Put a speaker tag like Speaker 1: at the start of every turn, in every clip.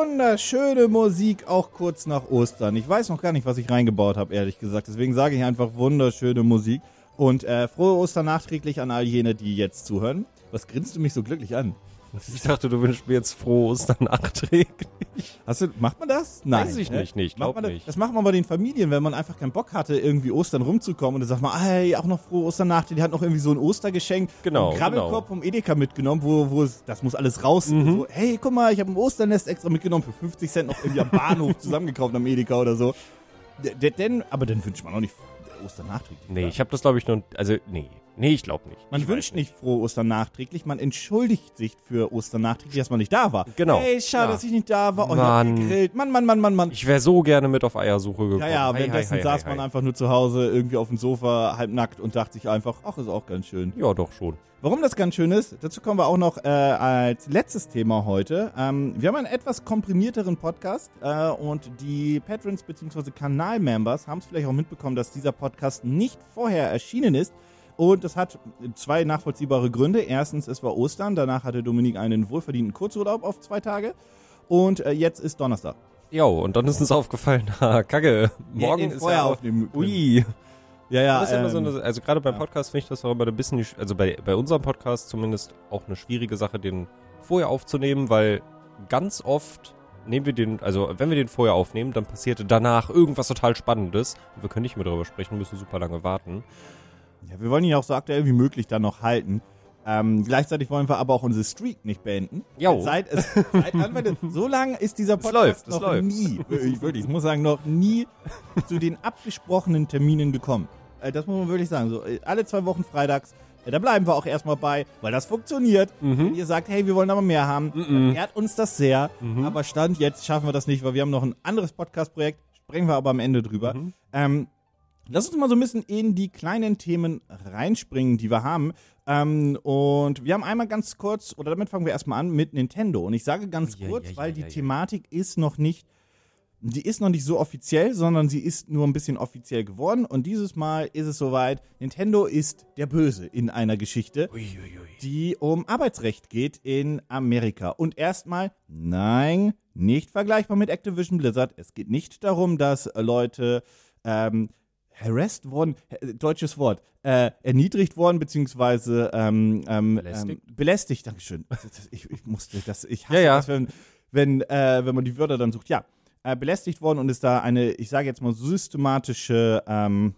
Speaker 1: wunderschöne Musik, auch kurz nach Ostern. Ich weiß noch gar nicht, was ich reingebaut habe, ehrlich gesagt. Deswegen sage ich einfach wunderschöne Musik. Und äh, frohe Ostern nachträglich an all jene, die jetzt zuhören. Was grinst du mich so glücklich an?
Speaker 2: Ich dachte, du wünschst mir jetzt frohe Ostern nachträglich.
Speaker 1: Hast du, macht man das? Nein.
Speaker 2: Weiß ich
Speaker 1: ne?
Speaker 2: nicht, nicht,
Speaker 1: Macht
Speaker 2: glaub
Speaker 1: man
Speaker 2: nicht.
Speaker 1: das macht man bei den Familien, wenn man einfach keinen Bock hatte, irgendwie Ostern rumzukommen und dann sagt man, hey, auch noch frohe Osternnacht, die hat noch irgendwie so ein Ostergeschenk,
Speaker 2: Genau,
Speaker 1: Krabbelkorb
Speaker 2: genau.
Speaker 1: vom Edeka mitgenommen, wo, wo es, das muss alles raus.
Speaker 2: Mhm.
Speaker 1: So, hey, guck mal, ich habe ein Osternest extra mitgenommen für 50 Cent noch irgendwie am Bahnhof zusammengekauft am Edeka oder so. D- Denn, aber dann wünscht man auch nicht Ostern nachträglich.
Speaker 2: Nee, ich habe das glaube ich noch, also nee, nee, ich glaube nicht.
Speaker 1: Man
Speaker 2: ich
Speaker 1: wünscht nicht frohe Ostern nachträglich, man entschuldigt sich für Ostern nachträglich, dass man nicht da war.
Speaker 2: Genau.
Speaker 1: Hey, schade,
Speaker 2: Ja.
Speaker 1: dass ich nicht da war. Oh, ich hab
Speaker 2: Mann.
Speaker 1: gegrillt. Mann, Mann, Mann, Mann, Mann.
Speaker 2: Ich wäre so gerne mit auf Eiersuche gekommen.
Speaker 1: Ja, ja,
Speaker 2: Hei,
Speaker 1: währenddessen
Speaker 2: hei,
Speaker 1: saß
Speaker 2: hei,
Speaker 1: man
Speaker 2: hei.
Speaker 1: einfach nur zu Hause irgendwie auf dem Sofa, halbnackt und dachte sich einfach, ach, ist auch ganz schön.
Speaker 2: Ja, doch schon.
Speaker 1: Warum das ganz schön ist, dazu kommen wir auch noch äh, als letztes Thema heute. Ähm, wir haben einen etwas komprimierteren Podcast äh, und die Patrons bzw. Kanalmembers haben es vielleicht auch mitbekommen, dass dieser Podcast nicht vorher erschienen ist. Und das hat zwei nachvollziehbare Gründe. Erstens, es war Ostern, danach hatte Dominik einen wohlverdienten Kurzurlaub auf zwei Tage. Und äh, jetzt ist Donnerstag.
Speaker 2: Jo, und dann ist uns aufgefallen, Kacke, morgen
Speaker 1: den
Speaker 2: ist
Speaker 1: vorher
Speaker 2: ja
Speaker 1: aufnehmen können.
Speaker 2: Ui.
Speaker 1: Ja, ja.
Speaker 2: immer so
Speaker 1: ähm,
Speaker 2: eine, also gerade beim
Speaker 1: ja.
Speaker 2: Podcast finde ich das auch immer ein bisschen, also bei, bei unserem Podcast zumindest auch eine schwierige Sache, den vorher aufzunehmen, weil ganz oft nehmen wir den, also wenn wir den vorher aufnehmen, dann passiert danach irgendwas total Spannendes und wir können nicht mehr darüber sprechen, müssen super lange warten.
Speaker 1: Ja, wir wollen ihn auch so aktuell wie möglich dann noch halten. Ähm, gleichzeitig wollen wir aber auch unsere Streak nicht beenden.
Speaker 2: Jo.
Speaker 1: Seit, es, seit Anfang, so lange ist dieser
Speaker 2: Es
Speaker 1: Podcast
Speaker 2: läuft,
Speaker 1: noch
Speaker 2: läuft.
Speaker 1: nie, ich, wirklich, ich muss sagen, noch nie zu den abgesprochenen Terminen gekommen. Äh, das muss man wirklich sagen. So, äh, alle zwei Wochen freitags, äh, da bleiben wir auch erstmal bei, weil das funktioniert. Wenn ihr sagt, hey, wir wollen aber mehr haben, dann ehrt uns das sehr. Aber Stand jetzt schaffen wir das nicht, weil wir haben noch ein anderes Podcast-Projekt, sprechen wir aber am Ende drüber. Ähm, Lass uns mal so ein bisschen in die kleinen Themen reinspringen, die wir haben. Ähm, und wir haben einmal ganz kurz, oder damit fangen wir erstmal an mit Nintendo. Und ich sage ganz
Speaker 2: Ja,
Speaker 1: kurz,
Speaker 2: ja, ja,
Speaker 1: weil die. Thematik ist noch nicht, die ist noch nicht so offiziell, sondern sie ist nur ein bisschen offiziell geworden. Und dieses Mal ist es soweit, Nintendo ist der Böse in einer Geschichte, die um Arbeitsrecht geht in Amerika. Und erstmal, nein, nicht vergleichbar mit Activision Blizzard. Es geht nicht darum, dass Leute ähm, harassed worden, äh, deutsches Wort, äh, erniedrigt worden, beziehungsweise ähm, ähm,
Speaker 2: Belästigt?
Speaker 1: Ähm, belästigt, Dankeschön. Ich, ich musste das, ich hasse
Speaker 2: Ja, ja.
Speaker 1: das, wenn, wenn, äh, wenn man die Wörter dann sucht. Ja, äh, belästigt worden und ist da eine, ich sage jetzt mal, systematische ähm,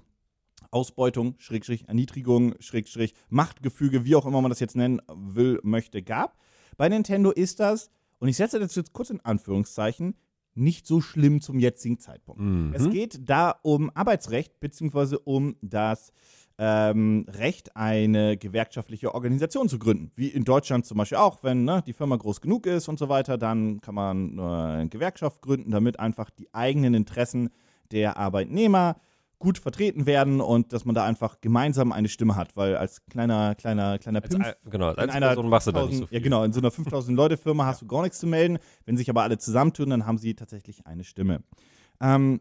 Speaker 1: Ausbeutung, Schrägstrich, Erniedrigung, Schrägstrich, Machtgefüge, wie auch immer man das jetzt nennen will, möchte, gab. Bei Nintendo ist das, und ich setze das jetzt kurz in Anführungszeichen, nicht so schlimm zum jetzigen Zeitpunkt.
Speaker 2: Mhm.
Speaker 1: Es geht da um Arbeitsrecht, beziehungsweise um das ähm, Recht, eine gewerkschaftliche Organisation zu gründen. Wie in Deutschland zum Beispiel auch, wenn ne, die Firma groß genug ist und so weiter, dann kann man äh, eine Gewerkschaft gründen, damit einfach die eigenen Interessen der Arbeitnehmer gut vertreten werden und dass man da einfach gemeinsam eine Stimme hat, weil als kleiner, kleiner, kleiner
Speaker 2: Als,
Speaker 1: Pimp
Speaker 2: ein- genau, als
Speaker 1: in einer
Speaker 2: Person machst du da nicht
Speaker 1: 5000
Speaker 2: so viel.
Speaker 1: Ja, genau, in so einer 5000 Leute Firma hast du gar nichts zu melden. Wenn sich aber alle zusammentun, dann haben sie tatsächlich eine Stimme. Ähm,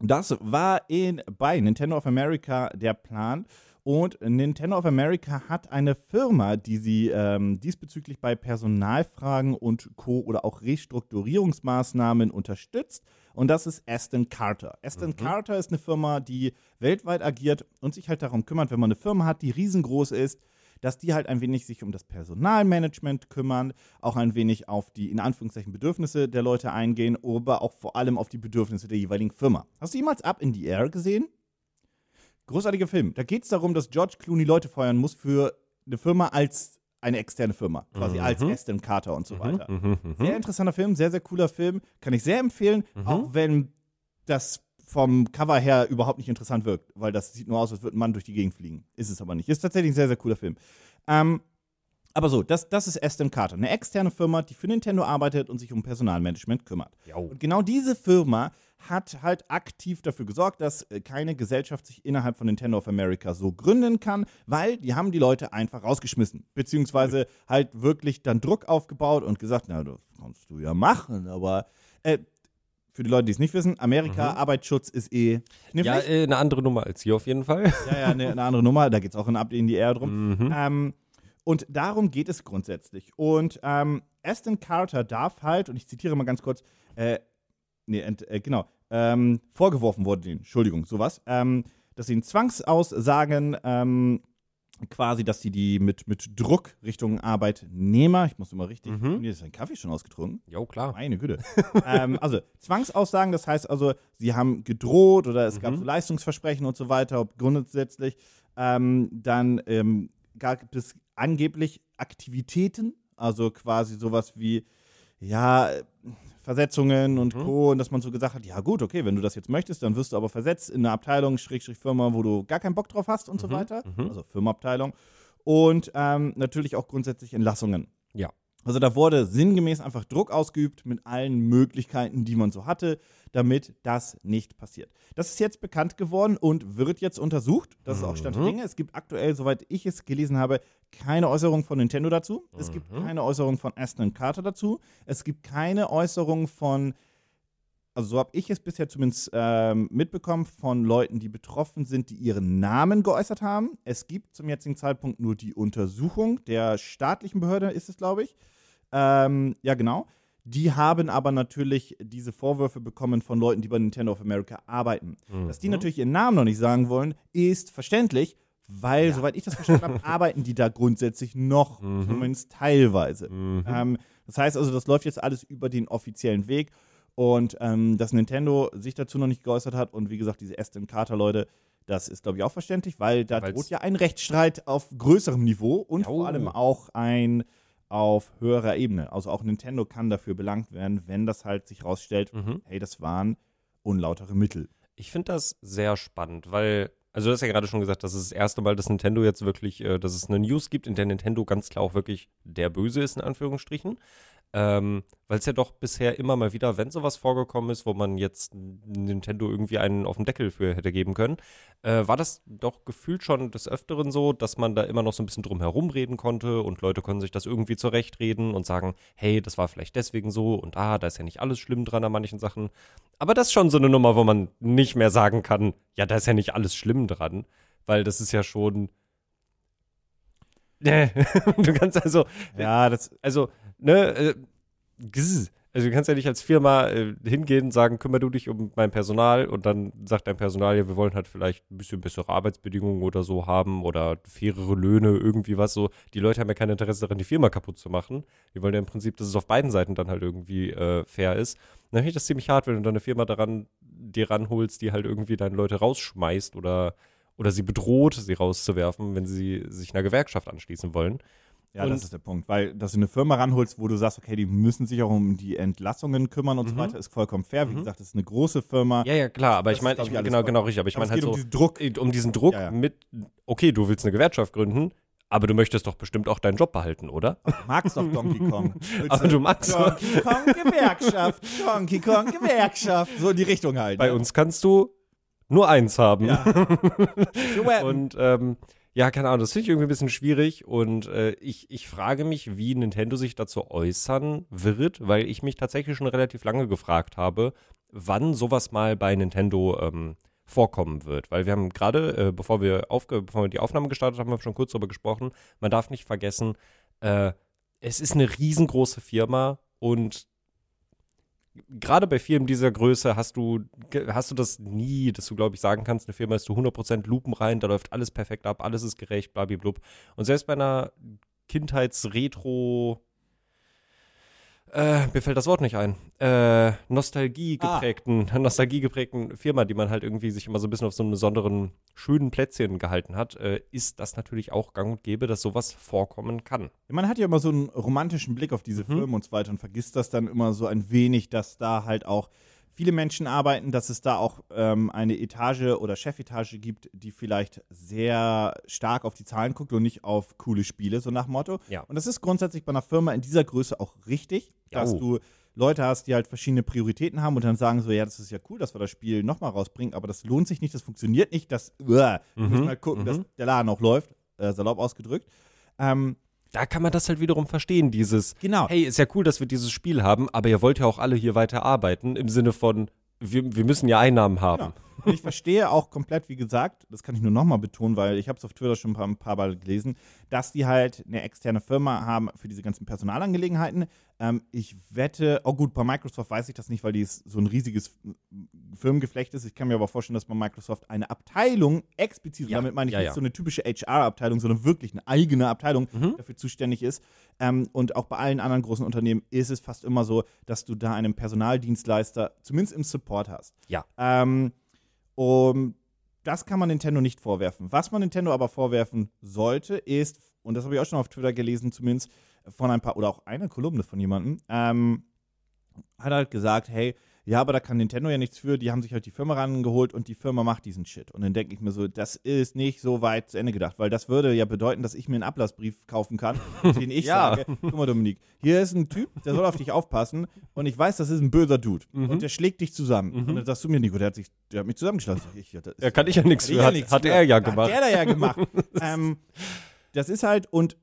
Speaker 1: das war in, bei Nintendo of America der Plan. Und Nintendo of America hat eine Firma, die sie ähm, diesbezüglich bei Personalfragen und Co. oder auch Restrukturierungsmaßnahmen unterstützt. Und das ist Aston Carter. Aston Carter ist eine Firma, die weltweit agiert und sich halt darum kümmert, wenn man eine Firma hat, die riesengroß ist, dass die halt ein wenig sich um das Personalmanagement kümmern, auch ein wenig auf die in Anführungszeichen Bedürfnisse der Leute eingehen, aber auch vor allem auf die Bedürfnisse der jeweiligen Firma. Hast du jemals Up in the Air gesehen? Großartiger Film. Da geht es darum, dass George Clooney Leute feuern muss für eine Firma als eine externe Firma, quasi als Aston Carter und so weiter.
Speaker 2: Mhm, mhm.
Speaker 1: Sehr interessanter Film, sehr, sehr cooler Film. Kann ich sehr empfehlen, auch wenn das vom Cover her überhaupt nicht interessant wirkt, weil das sieht nur aus, als würde ein Mann durch die Gegend fliegen. Ist es aber nicht. Ist tatsächlich ein sehr, sehr cooler Film. Ähm, aber so, das, das ist Aston Carter, eine externe Firma, die für Nintendo arbeitet und sich um Personalmanagement kümmert.
Speaker 2: Jau.
Speaker 1: Und genau diese Firma hat halt aktiv dafür gesorgt, dass äh, keine Gesellschaft sich innerhalb von Nintendo of America so gründen kann, weil die haben die Leute einfach rausgeschmissen. Beziehungsweise halt wirklich dann Druck aufgebaut und gesagt, na, das kannst du ja machen, aber äh, für die Leute, die es nicht wissen, Amerika, Arbeitsschutz ist eh knifflig.
Speaker 2: Ja, äh, eine andere Nummer als hier auf jeden Fall.
Speaker 1: Ja, ja, eine, eine andere Nummer. Da geht es auch in Up in die Air drum.
Speaker 2: Mhm.
Speaker 1: Ähm, und darum geht es grundsätzlich. Und ähm, Aston Carter darf halt, und ich zitiere mal ganz kurz, äh, nee, ent, äh, genau, ähm, vorgeworfen wurde denen, Entschuldigung, sowas, ähm, dass sie in Zwangsaussagen ähm, quasi, dass sie die mit, mit Druck Richtung Arbeitnehmer, ich muss immer richtig,
Speaker 2: Mhm.
Speaker 1: ist ein Kaffee schon ausgetrunken.
Speaker 2: Jo, klar.
Speaker 1: Meine Güte. ähm, also Zwangsaussagen, das heißt also, sie haben gedroht oder es gab
Speaker 2: Mhm.
Speaker 1: so Leistungsversprechen und so weiter, ob grundsätzlich. Ähm, dann ähm, gab es angeblich Aktivitäten, also quasi sowas wie, ja, Versetzungen und
Speaker 2: Mhm.
Speaker 1: Co. Und dass man so gesagt hat, ja gut, okay, wenn du das jetzt möchtest, dann wirst du aber versetzt in eine Abteilung, Schrägstrich Firma, wo du gar keinen Bock drauf hast und so
Speaker 2: Mhm,
Speaker 1: weiter.
Speaker 2: mhm.
Speaker 1: Also Firmenabteilung. Und ähm, natürlich auch grundsätzlich Entlassungen.
Speaker 2: Ja.
Speaker 1: Also da wurde sinngemäß einfach Druck ausgeübt mit allen Möglichkeiten, die man so hatte, damit das nicht passiert. Das ist jetzt bekannt geworden und wird jetzt untersucht. Das ist auch Stand der
Speaker 2: Mhm.
Speaker 1: Dinge. Es gibt aktuell, soweit ich es gelesen habe, keine Äußerung von Nintendo dazu. Es gibt
Speaker 2: Mhm.
Speaker 1: keine Äußerung von Aston Carter dazu. Es gibt keine Äußerung von, also so habe ich es bisher zumindest ähm, mitbekommen, von Leuten, die betroffen sind, die ihren Namen geäußert haben. Es gibt zum jetzigen Zeitpunkt nur die Untersuchung der staatlichen Behörde, ist es, glaube ich. Ähm, ja, genau. Die haben aber natürlich diese Vorwürfe bekommen von Leuten, die bei Nintendo of America arbeiten. Dass die
Speaker 2: Mhm.
Speaker 1: natürlich ihren Namen noch nicht sagen wollen, ist verständlich, weil,
Speaker 2: Ja.
Speaker 1: soweit ich das verstanden habe, arbeiten die da grundsätzlich noch,
Speaker 2: Mhm.
Speaker 1: zumindest teilweise.
Speaker 2: Mhm.
Speaker 1: Ähm, das heißt also, das läuft jetzt alles über den offiziellen Weg. Und ähm, dass Nintendo sich dazu noch nicht geäußert hat und wie gesagt, diese Aston Carter-Leute, das ist, glaube ich, auch verständlich, weil da
Speaker 2: Weil's-
Speaker 1: droht ja ein Rechtsstreit auf größerem Niveau und
Speaker 2: Ja,
Speaker 1: vor
Speaker 2: oh.
Speaker 1: allem auch ein auf höherer Ebene. Also auch Nintendo kann dafür belangt werden, wenn das halt sich rausstellt,
Speaker 2: Mhm.
Speaker 1: hey, das waren unlautere Mittel.
Speaker 2: Ich finde das sehr spannend, weil, also du hast ja gerade schon gesagt, das ist das erste Mal, dass Nintendo jetzt wirklich, äh, dass es eine News gibt, in der Nintendo ganz klar auch wirklich der Böse ist, in Anführungsstrichen. Ähm, weil es ja doch bisher immer mal wieder, wenn sowas vorgekommen ist, wo man jetzt Nintendo irgendwie einen auf den Deckel für hätte geben können, äh, war das doch gefühlt schon des Öfteren so, dass man da immer noch so ein bisschen drum herum reden konnte und Leute können sich das irgendwie zurechtreden und sagen, hey, das war vielleicht deswegen so und ah, da ist ja nicht alles schlimm dran an manchen Sachen. Aber das ist schon so eine Nummer, wo man nicht mehr sagen kann, ja, da ist ja nicht alles schlimm dran, weil das ist ja schon. Nee, du kannst also,
Speaker 1: Ja, das,
Speaker 2: also, ne, äh, also du kannst ja nicht als Firma äh, hingehen und sagen, kümmere du dich um mein Personal und dann sagt dein Personal, ja, wir wollen halt vielleicht ein bisschen bessere Arbeitsbedingungen oder so haben oder fairere Löhne, irgendwie was so. Die Leute haben ja kein Interesse daran, die Firma kaputt zu machen. Die wollen ja im Prinzip, dass es auf beiden Seiten dann halt irgendwie äh, fair ist. Dann finde ich das ziemlich hart, wenn du dann eine Firma daran dir ranholst, die halt irgendwie deine Leute rausschmeißt oder oder sie bedroht, sie rauszuwerfen, wenn sie sich einer Gewerkschaft anschließen wollen.
Speaker 1: Ja,
Speaker 2: Und-
Speaker 1: das ist der Punkt. Weil, dass du eine Firma ranholst, wo du sagst, okay, die müssen sich auch um die Entlassungen kümmern und so
Speaker 2: Mhm.
Speaker 1: weiter, ist vollkommen fair. Wie
Speaker 2: Mhm.
Speaker 1: gesagt, das ist eine große Firma.
Speaker 2: Ja, ja, klar, aber
Speaker 1: Das
Speaker 2: ich meine, ich,
Speaker 1: ich,
Speaker 2: genau,
Speaker 1: voll-
Speaker 2: genau richtig, aber ich meine halt
Speaker 1: geht
Speaker 2: so,
Speaker 1: um diesen Druck.
Speaker 2: um diesen Druck
Speaker 1: Ja, ja.
Speaker 2: mit, okay, du willst eine Gewerkschaft gründen, aber du möchtest doch bestimmt auch deinen Job behalten, oder?
Speaker 1: Du magst doch Donkey Kong. Willst
Speaker 2: Aber du magst doch-
Speaker 1: Donkey Kong Gewerkschaft. Donkey Kong Gewerkschaft. So in die Richtung halt.
Speaker 2: Bei
Speaker 1: ne?
Speaker 2: uns kannst du nur eins haben.
Speaker 1: Ja. So,
Speaker 2: Und ähm, ja, keine Ahnung, das finde ich irgendwie ein bisschen schwierig und äh, ich, ich frage mich, wie Nintendo sich dazu äußern wird, weil ich mich tatsächlich schon relativ lange gefragt habe, wann sowas mal bei Nintendo ähm, vorkommen wird. Weil wir haben gerade, äh, bevor, wir bevor wir die Aufnahme gestartet haben, haben schon kurz darüber gesprochen. Man darf nicht vergessen, äh, es ist eine riesengroße Firma und gerade bei Firmen dieser Größe hast du, hast du das nie, dass du, glaube ich, sagen kannst, eine Firma ist zu 100% lupenrein, da läuft alles perfekt ab, alles ist gerecht, blablablub. Und selbst bei einer Kindheits-Retro- äh, mir fällt das Wort nicht ein. Äh, Nostalgie geprägten, Nostalgie geprägten Firma, die man halt irgendwie sich immer so ein bisschen auf so einem besonderen schönen Plätzchen gehalten hat, äh, ist das natürlich auch gang und gäbe, dass sowas vorkommen kann.
Speaker 1: Man hat ja immer so einen romantischen Blick auf diese
Speaker 2: Mhm.
Speaker 1: Firmen und so weiter und vergisst das dann immer so ein wenig, dass da halt auch viele Menschen arbeiten, dass es da auch ähm, eine Etage oder Chefetage gibt, die vielleicht sehr stark auf die Zahlen guckt und nicht auf coole Spiele, so nach Motto.
Speaker 2: Ja.
Speaker 1: Und das ist grundsätzlich bei einer Firma in dieser Größe auch richtig, dass
Speaker 2: Jo.
Speaker 1: du Leute hast, die halt verschiedene Prioritäten haben und dann sagen so, ja, das ist ja cool, dass wir das Spiel nochmal rausbringen, aber das lohnt sich nicht, das funktioniert nicht, das, uah, wir
Speaker 2: Mhm,
Speaker 1: müssen mal gucken,
Speaker 2: mhm.
Speaker 1: dass der Laden auch läuft, äh, salopp ausgedrückt. Ähm,
Speaker 2: Da kann man das halt wiederum verstehen, dieses,
Speaker 1: genau.
Speaker 2: hey, ist ja cool, dass wir dieses Spiel haben, aber ihr wollt ja auch alle hier weiter arbeiten, im Sinne von, wir, wir müssen ja Einnahmen haben.
Speaker 1: Genau. Und ich verstehe auch komplett, wie gesagt, das kann ich nur nochmal betonen, weil ich habe es auf Twitter schon ein paar, ein paar Mal gelesen, dass die halt eine externe Firma haben für diese ganzen Personalangelegenheiten. Ähm, ich wette, oh gut, bei Microsoft weiß ich das nicht, weil die so ein riesiges Firmengeflecht ist. Ich kann mir aber vorstellen, dass bei Microsoft eine Abteilung explizit,
Speaker 2: Ja,
Speaker 1: damit meine ich
Speaker 2: ja,
Speaker 1: nicht
Speaker 2: ja.
Speaker 1: so eine typische HR-Abteilung, sondern wirklich eine eigene Abteilung
Speaker 2: Mhm.
Speaker 1: dafür zuständig ist. Ähm, und auch bei allen anderen großen Unternehmen ist es fast immer so, dass du da einen Personaldienstleister, zumindest im Support hast.
Speaker 2: Ja.
Speaker 1: Ähm, um, das kann man Nintendo nicht vorwerfen. Was man Nintendo aber vorwerfen sollte, ist, und das habe ich auch schon auf Twitter gelesen, zumindest von ein paar, oder auch eine Kolumne von jemandem, ähm, hat halt gesagt, hey, ja, aber da kann Nintendo ja nichts für, die haben sich halt die Firma rangeholt und die Firma macht diesen Shit. Und dann denke ich mir so, das ist nicht so weit zu Ende gedacht, weil das würde ja bedeuten, dass ich mir einen Ablassbrief kaufen kann, den ich
Speaker 2: Ja.
Speaker 1: sage, guck mal Dominik, hier ist ein Typ, der soll auf dich aufpassen und ich weiß, das ist ein böser Dude
Speaker 2: Mhm.
Speaker 1: und der schlägt dich zusammen. Und dann sagst du mir, Nico, der hat, sich, der hat mich zusammengeschlagen. Sag Ich, ja,
Speaker 2: Ja, kann ich ja nichts
Speaker 1: hat
Speaker 2: für.
Speaker 1: er
Speaker 2: Hat, hat er ja
Speaker 1: Hat
Speaker 2: gemacht.
Speaker 1: der da ja gemacht. ähm, das ist halt, und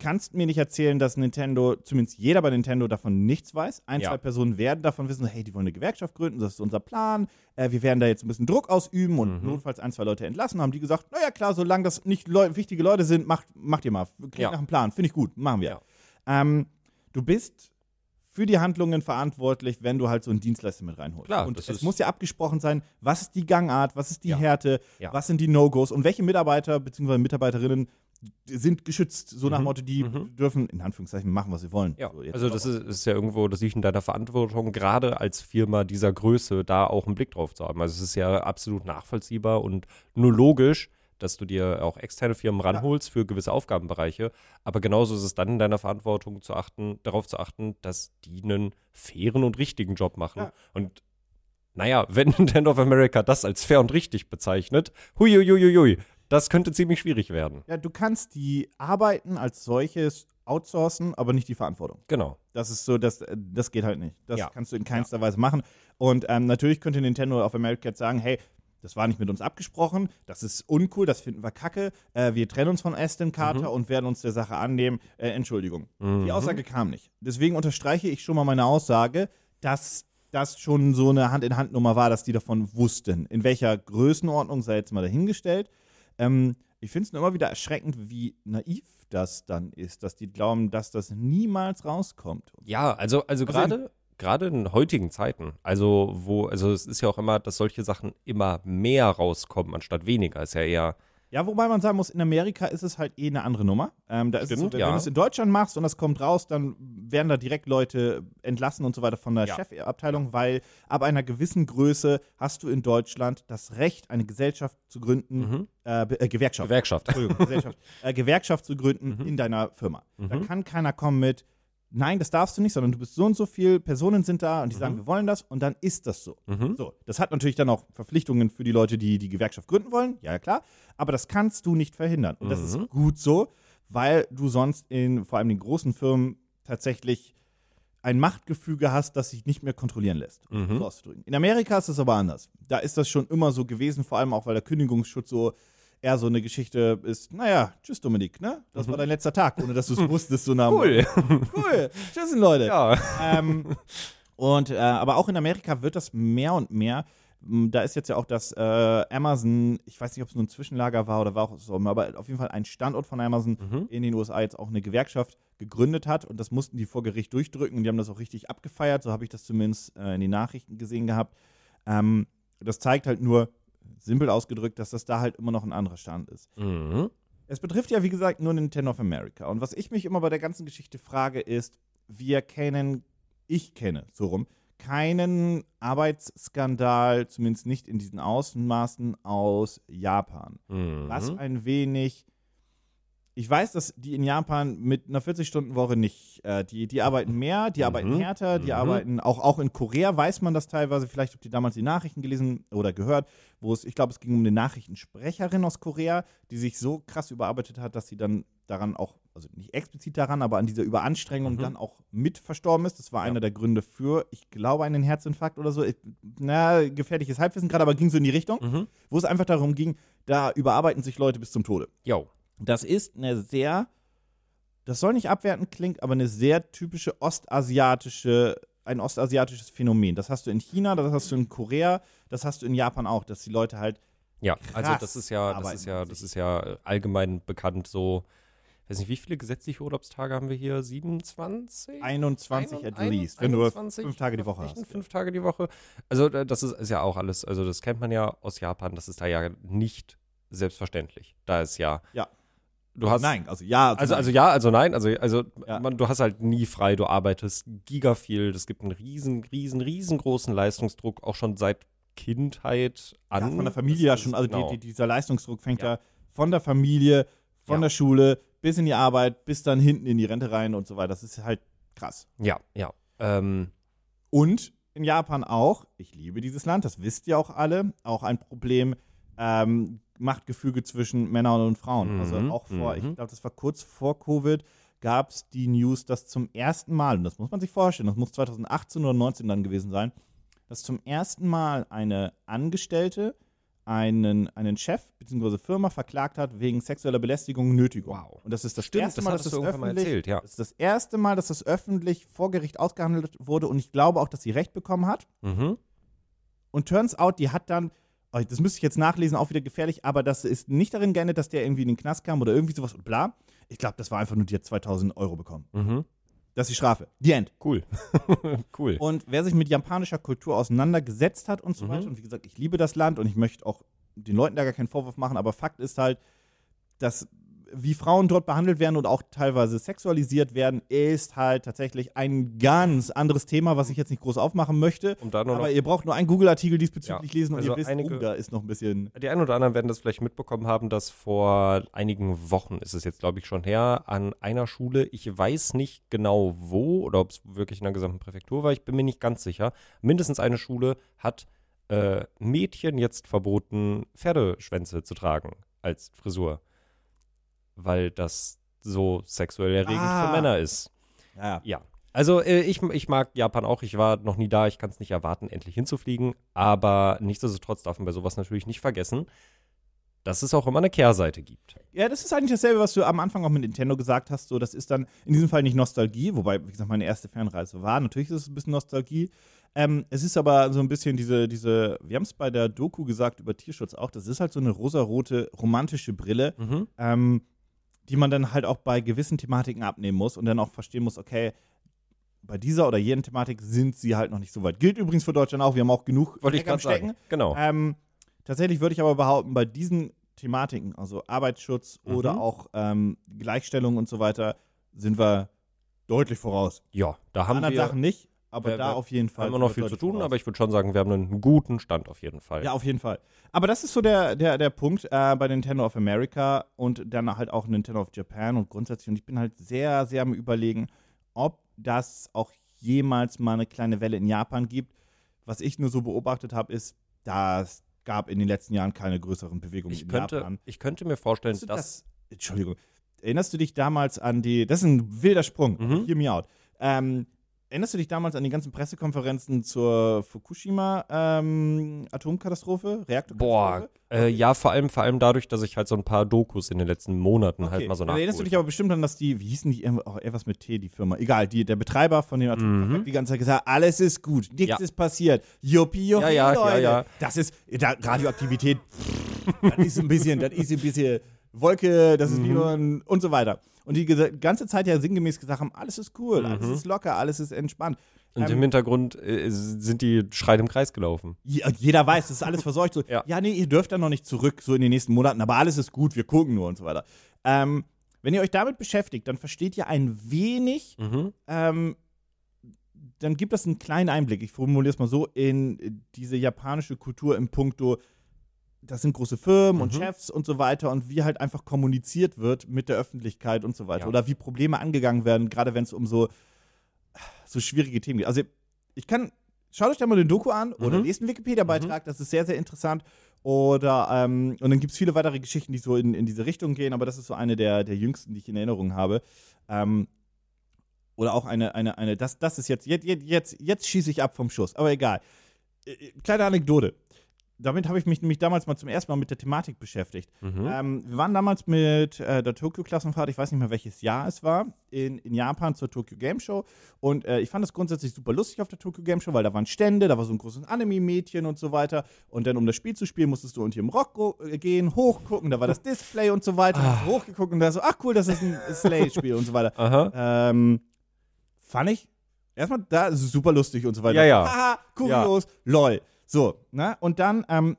Speaker 1: kannst mir nicht erzählen, dass Nintendo, zumindest jeder bei Nintendo davon nichts weiß. Ein,
Speaker 2: Ja.
Speaker 1: zwei Personen werden davon wissen, hey, die wollen eine Gewerkschaft gründen, das ist unser Plan. Äh, wir werden da jetzt ein bisschen Druck ausüben und
Speaker 2: Mhm.
Speaker 1: notfalls ein, zwei Leute entlassen. Haben die gesagt, naja, klar, solange das nicht Leu wichtige Leute sind, macht, macht ihr mal. Klingt
Speaker 2: Ja.
Speaker 1: nach einem Plan, finde ich gut, machen wir.
Speaker 2: Ja.
Speaker 1: Ähm, du bist für die Handlungen verantwortlich, wenn du halt so einen Dienstleister mit reinholst.
Speaker 2: Klar,
Speaker 1: und es muss ja abgesprochen sein, was ist die Gangart, was ist die. Härte, was sind die No-Gos und welche Mitarbeiter bzw. Mitarbeiterinnen sind geschützt, so nach dem
Speaker 2: Mhm.
Speaker 1: Motto, die
Speaker 2: Mhm.
Speaker 1: dürfen in Anführungszeichen machen, was sie wollen.
Speaker 2: Ja,
Speaker 1: So,
Speaker 2: also das ist, ist ja irgendwo, das liegt in deiner Verantwortung, gerade als Firma dieser Größe, da auch einen Blick drauf zu haben. Also es ist ja absolut nachvollziehbar und nur logisch, dass du dir auch externe Firmen ranholst für gewisse Aufgabenbereiche. Aber genauso ist es dann in deiner Verantwortung zu achten, darauf zu achten, dass die einen fairen und richtigen Job machen.
Speaker 1: Ja.
Speaker 2: Und naja, wenn Nintendo of America das als fair und richtig bezeichnet, huiuiuiui, das könnte ziemlich schwierig werden.
Speaker 1: ja, du kannst die Arbeiten als solches outsourcen, aber nicht die Verantwortung.
Speaker 2: Genau.
Speaker 1: Das ist so, das, äh, das geht halt nicht. Das
Speaker 2: Ja.
Speaker 1: kannst du in keinster Weise machen. Und ähm, natürlich könnte Nintendo of America jetzt sagen, hey, das war nicht mit uns abgesprochen, das ist uncool, das finden wir kacke, äh, wir trennen uns von Aston Carter
Speaker 2: Mhm.
Speaker 1: und werden uns der Sache annehmen. Äh, Entschuldigung. Die
Speaker 2: Mhm.
Speaker 1: Aussage kam nicht. Deswegen unterstreiche ich schon mal meine Aussage, dass das schon so eine Hand-in-Hand-Nummer war, dass die davon wussten. In welcher Größenordnung sei jetzt mal dahingestellt. Ähm, ich finde es nur immer wieder erschreckend, wie naiv das dann ist, dass die glauben, dass das niemals rauskommt.
Speaker 2: Ja, also, also
Speaker 1: Also
Speaker 2: gerade gerade in heutigen Zeiten, also wo, also es ist ja auch immer, dass solche Sachen immer mehr rauskommen, anstatt weniger. Ist ja eher,
Speaker 1: Ja, wobei man sagen muss, in Amerika ist es halt eh eine andere Nummer. Ähm, da ist es so, wenn,
Speaker 2: ja.
Speaker 1: du es in Deutschland machst und das kommt raus, dann werden da direkt Leute entlassen und so weiter von der
Speaker 2: Ja.
Speaker 1: Chefabteilung, weil ab einer gewissen Größe hast du in Deutschland das Recht, eine Gesellschaft zu gründen,
Speaker 2: mhm.
Speaker 1: äh, äh, Gewerkschaft.
Speaker 2: Gewerkschaft.
Speaker 1: Entschuldigung, Gesellschaft, äh, Gewerkschaft zu gründen
Speaker 2: Mhm.
Speaker 1: in deiner Firma. Da
Speaker 2: Mhm.
Speaker 1: kann keiner kommen mit, nein, das darfst du nicht, sondern du bist so und so viel, Personen sind da und die sagen,
Speaker 2: Mhm.
Speaker 1: wir wollen das und dann ist das so.
Speaker 2: Mhm.
Speaker 1: So, das hat natürlich dann auch Verpflichtungen für die Leute, die die Gewerkschaft gründen wollen, ja klar, aber das kannst du nicht verhindern. Und das
Speaker 2: Mhm.
Speaker 1: ist gut so, weil du sonst in vor allem den großen Firmen tatsächlich ein Machtgefüge hast, das sich nicht mehr kontrollieren lässt. um
Speaker 2: Mhm.
Speaker 1: So auszudrücken. In Amerika ist es aber anders. Da ist das schon immer so gewesen, vor allem auch, weil der Kündigungsschutz so eher so eine Geschichte ist, naja, tschüss Dominik, ne? Das war dein letzter Tag, ohne dass du es wusstest, so
Speaker 2: Mhm. Cool.
Speaker 1: Cool. Tschüss, Leute.
Speaker 2: ja.
Speaker 1: Ähm, und äh, aber auch in Amerika wird das mehr und mehr. Da ist jetzt ja auch das äh, Amazon, ich weiß nicht, ob es nur ein Zwischenlager war oder war auch so, aber auf jeden Fall ein Standort von Amazon
Speaker 2: Mhm.
Speaker 1: in den USA jetzt auch eine Gewerkschaft gegründet hat und das mussten die vor Gericht durchdrücken und die haben das auch richtig abgefeiert, so habe ich das zumindest äh, in den Nachrichten gesehen gehabt. Ähm, das zeigt halt nur, simpel ausgedrückt, dass das da halt immer noch ein anderer Stand ist.
Speaker 2: Mhm.
Speaker 1: Es betrifft ja, wie gesagt, nur Nintendo of America. Und was ich mich immer bei der ganzen Geschichte frage, ist, wir kennen, ich kenne, so rum, keinen Arbeitsskandal, zumindest nicht in diesen Ausmaßen aus Japan.
Speaker 2: Mhm.
Speaker 1: Was ein wenig. Ich weiß, dass die in Japan mit einer 40-Stunden-Woche nicht, äh, die, die arbeiten mehr, die
Speaker 2: Mhm.
Speaker 1: arbeiten härter, die
Speaker 2: Mhm.
Speaker 1: arbeiten, auch, auch in Korea weiß man das teilweise, vielleicht habt ihr damals die Nachrichten gelesen oder gehört, wo es, ich glaube, es ging um eine Nachrichtensprecherin aus Korea, die sich so krass überarbeitet hat, dass sie dann daran auch, also nicht explizit daran, aber an dieser Überanstrengung
Speaker 2: Mhm.
Speaker 1: dann auch mit verstorben ist. Das war
Speaker 2: Ja.
Speaker 1: einer der Gründe für, ich glaube, einen Herzinfarkt oder so. Ich, na, gefährliches Halbwissen gerade, aber ging so in die Richtung,
Speaker 2: Mhm.
Speaker 1: wo es einfach darum ging, da überarbeiten sich Leute bis zum Tode.
Speaker 2: Jo.
Speaker 1: Das ist eine sehr, das soll nicht abwertend klingt, aber eine sehr typische ostasiatische, ein ostasiatisches Phänomen. Das hast du in China, das hast du in Korea, das hast du in Japan auch, dass die Leute halt
Speaker 2: Ja, also das ist ja, das ist ja, das ist ja äh, allgemein bekannt so. Ich weiß nicht, wie viele gesetzliche Urlaubstage haben wir hier? 27?
Speaker 1: 21 at least, wenn du
Speaker 2: 21
Speaker 1: fünf Tage die Woche hast.
Speaker 2: Fünf Tage die Woche. Also äh, das ist, ist ja auch alles, also das kennt man ja aus Japan, das ist da ja nicht selbstverständlich. Da ist ja.
Speaker 1: Ja.
Speaker 2: Du hast.
Speaker 1: Nein, also ja.
Speaker 2: Also,
Speaker 1: nein.
Speaker 2: also ja, also nein, also, also
Speaker 1: Ja.
Speaker 2: man, du hast halt nie frei, du arbeitest giga viel, es gibt einen riesen, riesen, riesengroßen Leistungsdruck, auch schon seit Kindheit an.
Speaker 1: ja, von der Familie ja schon, also
Speaker 2: genau.
Speaker 1: die, die, dieser Leistungsdruck fängt ja,
Speaker 2: Ja.
Speaker 1: von der Familie, von der Schule bis in die Arbeit, bis dann hinten in die Rente rein und so weiter. Das ist halt krass.
Speaker 2: Ja, ja. Ähm,
Speaker 1: Und in Japan auch, ich liebe dieses Land, das wisst ihr auch alle, auch ein Problem, ähm, Machtgefüge zwischen Männern und Frauen. Also
Speaker 2: Mhm,
Speaker 1: auch vor, ich
Speaker 2: mhm.
Speaker 1: glaube, das war kurz vor Covid, gab es die News, dass zum ersten Mal, und das muss man sich vorstellen, das muss 2018 oder 2019 dann gewesen sein, dass zum ersten Mal eine Angestellte einen, einen Chef bzw. Firma verklagt hat wegen sexueller Belästigung und Nötigung.
Speaker 2: Wow.
Speaker 1: Und das ist das
Speaker 2: Stimmt,
Speaker 1: erste
Speaker 2: das
Speaker 1: Mal, dass das
Speaker 2: irgendwann mal
Speaker 1: öffentlich,
Speaker 2: erzählt, ja.
Speaker 1: das ist das erste Mal, dass das öffentlich vor Gericht ausgehandelt wurde und ich glaube auch, dass sie Recht bekommen hat.
Speaker 2: mhm.
Speaker 1: Und turns out, die hat dann, das müsste ich jetzt nachlesen, auch wieder gefährlich, aber das ist nicht darin geendet, dass der irgendwie in den Knast kam oder irgendwie sowas und bla. Ich glaube, das war einfach nur, die hat 2000 Euro bekommen.
Speaker 2: Mhm.
Speaker 1: Das ist die Strafe. The end.
Speaker 2: Cool. cool.
Speaker 1: Und wer sich mit japanischer Kultur auseinandergesetzt hat und so
Speaker 2: Mhm.
Speaker 1: weiter, und wie gesagt, ich liebe das Land und ich möchte auch den Leuten da gar keinen Vorwurf machen, aber Fakt ist halt, dass wie Frauen dort behandelt werden und auch teilweise sexualisiert werden, ist halt tatsächlich ein ganz anderes Thema, was ich jetzt nicht groß aufmachen möchte. Aber ihr braucht nur einen Google-Artikel diesbezüglich
Speaker 2: Ja,
Speaker 1: lesen und
Speaker 2: also
Speaker 1: ihr wisst,
Speaker 2: einige-
Speaker 1: oh, da ist noch ein bisschen.
Speaker 2: Die einen oder anderen werden das vielleicht mitbekommen haben, dass vor einigen Wochen, ist es jetzt glaube ich schon her, an einer Schule, ich weiß nicht genau wo oder ob es wirklich in der gesamten Präfektur war, ich bin mir nicht ganz sicher, mindestens eine Schule hat äh, Mädchen jetzt verboten, Pferdeschwänze zu tragen als Frisur, weil das so sexuell erregend
Speaker 1: Ah.
Speaker 2: für Männer ist.
Speaker 1: Ja,
Speaker 2: Ja. Also äh, ich, ich mag Japan auch. Ich war noch nie da. Ich kann es nicht erwarten, endlich hinzufliegen. Aber nichtsdestotrotz darf man bei sowas natürlich nicht vergessen, dass es auch immer eine Kehrseite gibt.
Speaker 1: Ja, das ist eigentlich dasselbe, was du am Anfang auch mit Nintendo gesagt hast. So, das ist dann in diesem Fall nicht Nostalgie, wobei, wie gesagt, meine erste Fernreise war. Natürlich ist es ein bisschen Nostalgie. Ähm, es ist aber so ein bisschen diese, diese, wir haben es bei der Doku gesagt über Tierschutz auch, das ist halt so eine rosarote romantische Brille,
Speaker 2: Mhm.
Speaker 1: ähm, die man dann halt auch bei gewissen Thematiken abnehmen muss und dann auch verstehen muss, okay, bei dieser oder jenen Thematik sind sie halt noch nicht so weit. Gilt übrigens für Deutschland auch, wir haben auch genug
Speaker 2: Wollte ich
Speaker 1: am
Speaker 2: gerade sagen. Genau.
Speaker 1: ähm, tatsächlich würde ich aber behaupten, bei diesen Thematiken, also Arbeitsschutz
Speaker 2: Mhm.
Speaker 1: oder auch ähm, Gleichstellung und so weiter, sind wir deutlich voraus.
Speaker 2: ja, da haben
Speaker 1: Anderen
Speaker 2: wir,
Speaker 1: Sachen nicht, aber
Speaker 2: wir-
Speaker 1: da
Speaker 2: wir
Speaker 1: auf jeden Fall.
Speaker 2: haben wir noch viel zu tun,
Speaker 1: voraus.
Speaker 2: aber ich würde schon sagen, wir haben einen guten Stand auf jeden Fall.
Speaker 1: Ja, auf jeden Fall. Aber das ist so der, der, der Punkt äh, bei Nintendo of America und dann halt auch Nintendo of Japan und grundsätzlich. Und ich bin halt sehr, sehr am Überlegen, ob das auch jemals mal eine kleine Welle in Japan gibt. Was ich nur so beobachtet habe, ist, dass gab in den letzten Jahren keine größeren Bewegungen
Speaker 2: ich,
Speaker 1: in
Speaker 2: könnte,
Speaker 1: Japan.
Speaker 2: ich könnte mir vorstellen, dass.
Speaker 1: das, Entschuldigung. Erinnerst du dich damals an die, das ist ein wilder Sprung,
Speaker 2: Mhm.
Speaker 1: hear me out. Ähm, erinnerst du dich damals an die ganzen Pressekonferenzen zur Fukushima-Atomkatastrophe,
Speaker 2: Boah,
Speaker 1: Reaktorkatastrophe?
Speaker 2: äh, ja, vor allem, vor allem dadurch, dass ich halt so ein paar Dokus in den letzten Monaten
Speaker 1: Okay.
Speaker 2: halt mal so
Speaker 1: Dann erinnerst du dich aber bestimmt an, dass die, wie hießen die, auch etwas mit T, die Firma, egal, die, der Betreiber von dem Atomkraftwerk
Speaker 2: Mhm.
Speaker 1: die ganze Zeit gesagt, alles ist gut, nichts
Speaker 2: Ja.
Speaker 1: ist passiert, Juppie, Juppie,
Speaker 2: Ja, ja, ja,
Speaker 1: Leute.
Speaker 2: ja.
Speaker 1: Das ist, da, Radioaktivität, das ist ein bisschen, das ist ein bisschen Wolke, das ist wie
Speaker 2: Mhm.
Speaker 1: man, und so weiter. Und die ganze Zeit ja sinngemäß gesagt haben, alles ist cool, alles
Speaker 2: Mhm.
Speaker 1: ist locker, alles ist entspannt.
Speaker 2: Und
Speaker 1: Ähm,
Speaker 2: im Hintergrund äh, sind die Schreit im Kreis gelaufen.
Speaker 1: Je- Jeder weiß, das ist alles verseucht. So, ja.
Speaker 2: Ja.
Speaker 1: nee, ihr dürft dann noch nicht zurück, so in den nächsten Monaten, aber alles ist gut, wir gucken nur und so weiter. Ähm, wenn ihr euch damit beschäftigt, dann versteht ihr ein wenig,
Speaker 2: Mhm.
Speaker 1: ähm, dann gibt das einen kleinen Einblick, ich formuliere es mal so, in diese japanische Kultur im Punkto, das sind große Firmen und
Speaker 2: Mhm.
Speaker 1: Chefs und so weiter und wie halt einfach kommuniziert wird mit der Öffentlichkeit und so weiter.
Speaker 2: Ja.
Speaker 1: Oder wie Probleme angegangen werden, gerade wenn es um so, so schwierige Themen geht. Also ich kann, schaut euch da mal den Doku an oder
Speaker 2: Mhm.
Speaker 1: lest einen Wikipedia-Beitrag, das ist sehr, sehr interessant. Oder, ähm, und dann gibt es viele weitere Geschichten, die so in, in diese Richtung gehen, aber das ist so eine der, der jüngsten, die ich in Erinnerung habe. Ähm, oder auch eine, eine, eine, das, das ist jetzt, jetzt, jetzt, jetzt schieße ich ab vom Schuss, aber egal. Äh, äh, Kleine Anekdote. Damit habe ich mich nämlich damals mal zum ersten Mal mit der Thematik beschäftigt.
Speaker 2: Mhm.
Speaker 1: Ähm, wir waren damals mit äh, der Tokyo-Klassenfahrt, ich weiß nicht mehr welches Jahr es war, in, in Japan zur Tokyo Game Show. Und äh, ich fand das grundsätzlich super lustig auf der Tokyo Game Show, weil da waren Stände, da war so ein großes Anime-Mädchen und so weiter. Und dann, um das Spiel zu spielen, musstest du unter ihrem Rock äh, gehen, hochgucken, da war das Display und so weiter. Hast du hochgeguckt und da so, ach cool, das ist ein Slay-Spiel und so weiter.
Speaker 2: Aha.
Speaker 1: Ähm, fand ich erstmal da super lustig und so weiter.
Speaker 2: Ja, ja.
Speaker 1: Haha, kurios, lol. So, ne? Und dann, ähm,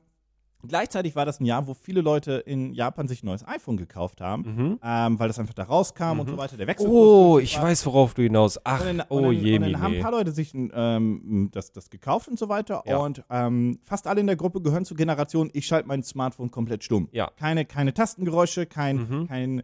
Speaker 1: gleichzeitig war das ein Jahr, wo viele Leute in Japan sich ein neues iPhone gekauft haben,
Speaker 2: Mhm.
Speaker 1: ähm, weil das einfach da rauskam und so weiter. Der Wechselkurs
Speaker 2: Oh, ich
Speaker 1: war.
Speaker 2: weiß, worauf du hinaus. Ach,
Speaker 1: Und dann,
Speaker 2: oh
Speaker 1: und dann,
Speaker 2: je,
Speaker 1: und dann haben ein paar Leute sich ähm, das, das gekauft und so weiter.
Speaker 2: Ja.
Speaker 1: Und ähm, fast alle in der Gruppe gehören zur Generation, ich schalte mein Smartphone komplett stumm.
Speaker 2: Ja.
Speaker 1: Keine, keine Tastengeräusche, kein,
Speaker 2: Mhm.
Speaker 1: kein,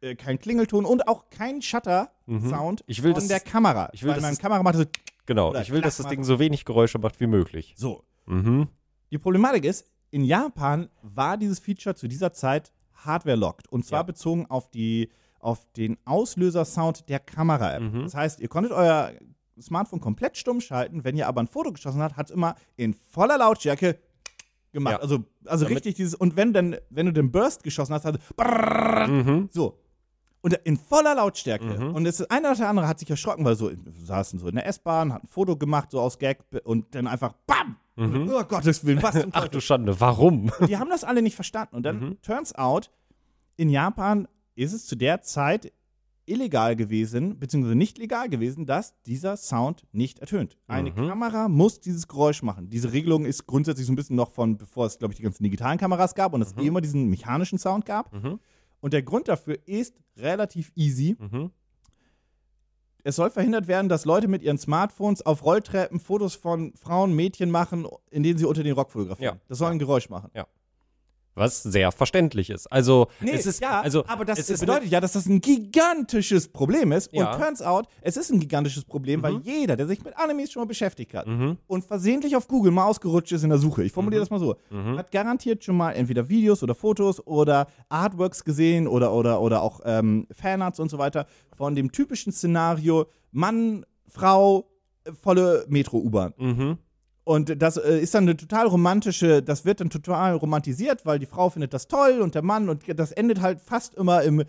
Speaker 1: äh, kein Klingelton und auch kein Shutter-Sound
Speaker 2: Ich will,
Speaker 1: von
Speaker 2: dass
Speaker 1: der Kamera.
Speaker 2: ich will,
Speaker 1: weil
Speaker 2: dass
Speaker 1: mein
Speaker 2: es-
Speaker 1: Kamera macht so,
Speaker 2: Genau, ich will, dass das Ding so wenig Geräusche macht wie möglich.
Speaker 1: so.
Speaker 2: Mhm.
Speaker 1: Die Problematik ist, in Japan war dieses Feature zu dieser Zeit Hardware-locked. Und zwar
Speaker 2: Ja.
Speaker 1: bezogen auf, die, auf den Auslöser-Sound der Kamera-App.
Speaker 2: Mhm.
Speaker 1: Das heißt, ihr konntet euer Smartphone komplett stumm schalten. Wenn ihr aber ein Foto geschossen habt, hat es immer in voller Lautstärke gemacht.
Speaker 2: Ja.
Speaker 1: Also, also
Speaker 2: Damit-
Speaker 1: richtig dieses, und wenn, dann, wenn du den Burst geschossen hast, hat es
Speaker 2: Mhm.
Speaker 1: so. Und in voller Lautstärke.
Speaker 2: Mhm.
Speaker 1: Und es, einer oder der andere hat sich erschrocken, weil so, saßen so in der S-Bahn, hat ein Foto gemacht, so aus Gag, und dann einfach BAM!
Speaker 2: Mhm.
Speaker 1: Oh Gottes Willen, was zum
Speaker 2: Ach du Schande, warum?
Speaker 1: Die haben das alle nicht verstanden. Und dann
Speaker 2: Mhm.
Speaker 1: turns out, in Japan ist es zu der Zeit illegal gewesen, beziehungsweise nicht legal gewesen, dass dieser Sound nicht ertönt. Eine
Speaker 2: Mhm.
Speaker 1: Kamera muss dieses Geräusch machen. Diese Regelung ist grundsätzlich so ein bisschen noch von, bevor es, glaube ich, die ganzen digitalen Kameras gab und es
Speaker 2: Mhm.
Speaker 1: eh immer diesen mechanischen Sound gab.
Speaker 2: Mhm.
Speaker 1: Und der Grund dafür ist relativ easy.
Speaker 2: Mhm.
Speaker 1: Es soll verhindert werden, dass Leute mit ihren Smartphones auf Rolltreppen Fotos von Frauen, Mädchen machen, in denen sie unter den Rock fotografieren.
Speaker 2: Ja.
Speaker 1: Das soll ein Geräusch machen.
Speaker 2: Was sehr verständlich ist. Also,
Speaker 1: Nee,
Speaker 2: es ist,
Speaker 1: ja,
Speaker 2: also,
Speaker 1: aber das, bedeutet ja, dass das ein gigantisches Problem ist.
Speaker 2: Ja.
Speaker 1: Und turns out, es ist ein gigantisches Problem, weil
Speaker 2: Mhm.
Speaker 1: jeder, der sich mit Animes schon mal beschäftigt hat
Speaker 2: Mhm.
Speaker 1: und versehentlich auf Google mal ausgerutscht ist in der Suche, ich formuliere das mal so,
Speaker 2: Mhm.
Speaker 1: hat garantiert schon mal entweder Videos oder Fotos oder Artworks gesehen oder, oder, oder auch ähm, Fanarts und so weiter von dem typischen Szenario Mann, Frau, äh, volle Metro-U-Bahn.
Speaker 2: Mhm.
Speaker 1: Und das äh, ist dann eine total romantische, das wird dann total romantisiert, weil die Frau findet das toll und der Mann und das endet halt fast immer im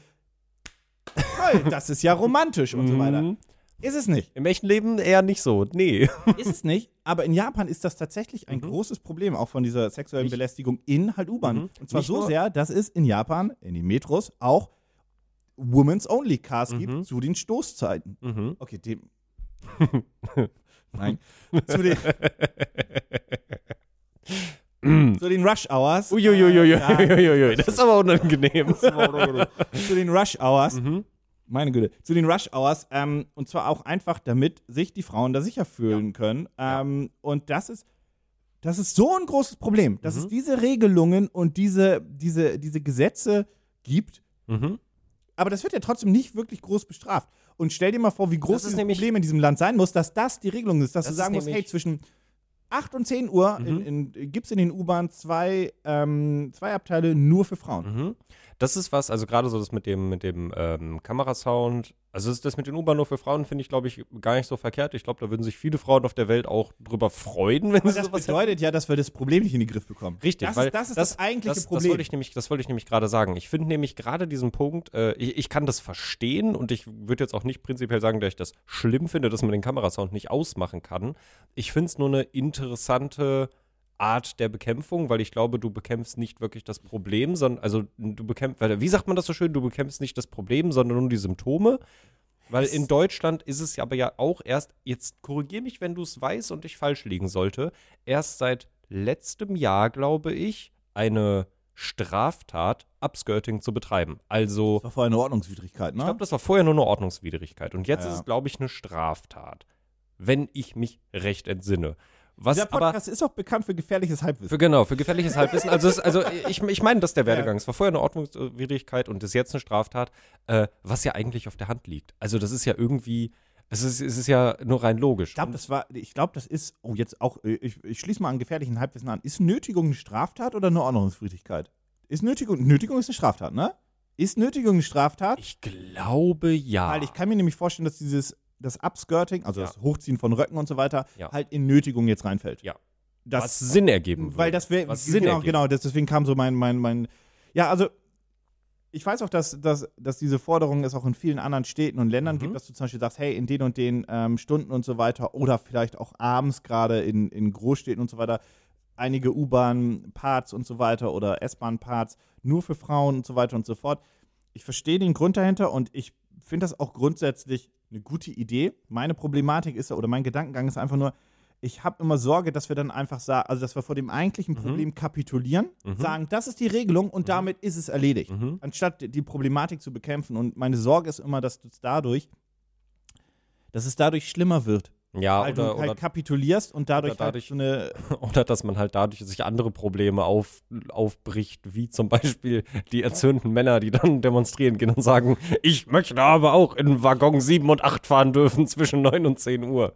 Speaker 1: Toll, das ist ja romantisch und so weiter.
Speaker 2: Mhm.
Speaker 1: Ist es nicht.
Speaker 2: Im echten Leben eher nicht so. Nee.
Speaker 1: Ist es nicht, aber in Japan ist das tatsächlich ein
Speaker 2: Mhm.
Speaker 1: großes Problem, auch von dieser sexuellen Belästigung in halt U-Bahn.
Speaker 2: Mhm.
Speaker 1: Und zwar
Speaker 2: Nicht
Speaker 1: so sehr, dass es in Japan, in den Metros, auch Women's Only Cars
Speaker 2: Mhm.
Speaker 1: gibt zu den Stoßzeiten.
Speaker 2: Mhm.
Speaker 1: Okay, dem. Nein. zu den, zu den Rush Hours.
Speaker 2: Uiuiuiui.
Speaker 1: Äh, ja.
Speaker 2: Das ist aber unangenehm.
Speaker 1: zu den Rush Hours.
Speaker 2: Mhm.
Speaker 1: Meine Güte. Zu den Rush Hours. Ähm, und zwar auch einfach, damit sich die Frauen da sicher fühlen können. Ähm, Und das ist. Das ist so ein großes Problem, dass
Speaker 2: Mhm.
Speaker 1: es diese Regelungen und diese, diese, diese Gesetze gibt,
Speaker 2: Mhm.
Speaker 1: aber das wird ja trotzdem nicht wirklich groß bestraft. Und stell dir mal vor, wie groß
Speaker 2: Das nämlich-
Speaker 1: Problem in diesem Land sein muss, dass das die Regelung ist, dass
Speaker 2: Das
Speaker 1: du sagen musst, hey, zwischen 8 und 10 Uhr
Speaker 2: Mhm.
Speaker 1: gibt es in den U-Bahn zwei, ähm, zwei Abteile nur für Frauen.
Speaker 2: Mhm. Das ist was, also gerade so das mit dem, mit dem ähm, Kamerasound, also das, das mit den U-Bahn nur für Frauen finde ich, glaube ich, gar nicht so verkehrt. Ich glaube, da würden sich viele Frauen auf der Welt auch drüber freuen, wenn
Speaker 1: Aber
Speaker 2: sie
Speaker 1: das
Speaker 2: sowas
Speaker 1: bedeutet ja, dass wir das Problem nicht in den Griff bekommen.
Speaker 2: Richtig,
Speaker 1: das
Speaker 2: weil
Speaker 1: ist, das, ist das, eigentliche
Speaker 2: das,
Speaker 1: Problem.
Speaker 2: Das wollte ich nämlich, das wollte ich nämlich gerade sagen. Ich finde nämlich gerade diesen Punkt, äh, ich, ich kann das verstehen und ich würde jetzt auch nicht prinzipiell sagen, dass ich das schlimm finde, dass man den Kamerasound nicht ausmachen kann. Ich finde es nur eine interessante Art der Bekämpfung, weil ich glaube, du bekämpfst nicht wirklich das Problem, sondern, also du bekämpfst, wie sagt man das so schön, du bekämpfst nicht das Problem, sondern nur die Symptome. Weil in Deutschland ist es ja aber ja auch erst, jetzt korrigier mich, wenn du es weißt und ich falsch liegen sollte, erst seit letztem Jahr, glaube ich, eine Straftat, Upskirting zu betreiben. Also,
Speaker 1: das war vorher eine Ordnungswidrigkeit, ne?
Speaker 2: ich glaube, das war vorher nur eine Ordnungswidrigkeit. Und jetzt
Speaker 1: Ja.
Speaker 2: ist es, glaube ich, eine Straftat. Wenn ich mich recht entsinne. Was aber.
Speaker 1: Podcast ist auch bekannt für gefährliches Halbwissen.
Speaker 2: Für, genau, für gefährliches Halbwissen. Also, es, also ich, ich meine, das ist der
Speaker 1: Ja.
Speaker 2: Werdegang. Es war vorher eine Ordnungswidrigkeit und ist jetzt eine Straftat, äh, was ja eigentlich auf der Hand liegt. Also das ist ja irgendwie, es ist, es ist ja nur rein logisch.
Speaker 1: Ich glaube, das war, ich glaube, das ist, oh, jetzt auch, äh, ich, ich schließe mal an gefährlichen Halbwissen an. Ist Nötigung eine Straftat oder eine Ordnungswidrigkeit? Ist Nötigung, Nötigung ist eine Straftat, ne? Ist Nötigung eine Straftat?
Speaker 2: ich glaube ja.
Speaker 1: Weil ich kann mir nämlich vorstellen, dass dieses, das Upskirting, also
Speaker 2: Ja.
Speaker 1: das Hochziehen von Röcken und so weiter,
Speaker 2: Ja.
Speaker 1: halt in Nötigung jetzt reinfällt.
Speaker 2: Ja.
Speaker 1: das,
Speaker 2: was Sinn ergeben würde.
Speaker 1: weil das wäre,
Speaker 2: was Sinn
Speaker 1: genau,
Speaker 2: ergibt.
Speaker 1: genau, deswegen kam so mein, mein, mein, ja, also ich weiß auch, dass, dass, dass diese Forderung es auch in vielen anderen Städten und Ländern
Speaker 2: Mhm.
Speaker 1: gibt, dass du zum Beispiel sagst, hey, in den und den ähm, Stunden und so weiter oder vielleicht auch abends gerade in, in Großstädten und so weiter einige U-Bahn-Parts und so weiter oder S-Bahn-Parts nur für Frauen und so weiter und so fort. Ich verstehe den Grund dahinter und ich finde das auch grundsätzlich eine gute Idee. Meine Problematik ist oder mein Gedankengang ist einfach nur, ich habe immer Sorge, dass wir dann einfach sagen, also dass wir vor dem eigentlichen Problem kapitulieren, sagen, das ist die Regelung und damit ist es erledigt,
Speaker 2: Mhm.
Speaker 1: anstatt die Problematik zu bekämpfen. Und meine Sorge ist immer, dass es dadurch, dass es dadurch schlimmer wird,
Speaker 2: Ja,
Speaker 1: weil
Speaker 2: oder,
Speaker 1: du halt
Speaker 2: oder,
Speaker 1: kapitulierst und dadurch,
Speaker 2: dadurch-
Speaker 1: halt so eine
Speaker 2: oder dass man halt dadurch sich andere Probleme auf, aufbricht, wie zum Beispiel die erzürnten Männer, die dann demonstrieren gehen und sagen, ich möchte aber auch in Waggon 7 und 8 fahren dürfen zwischen 9 und 10 Uhr.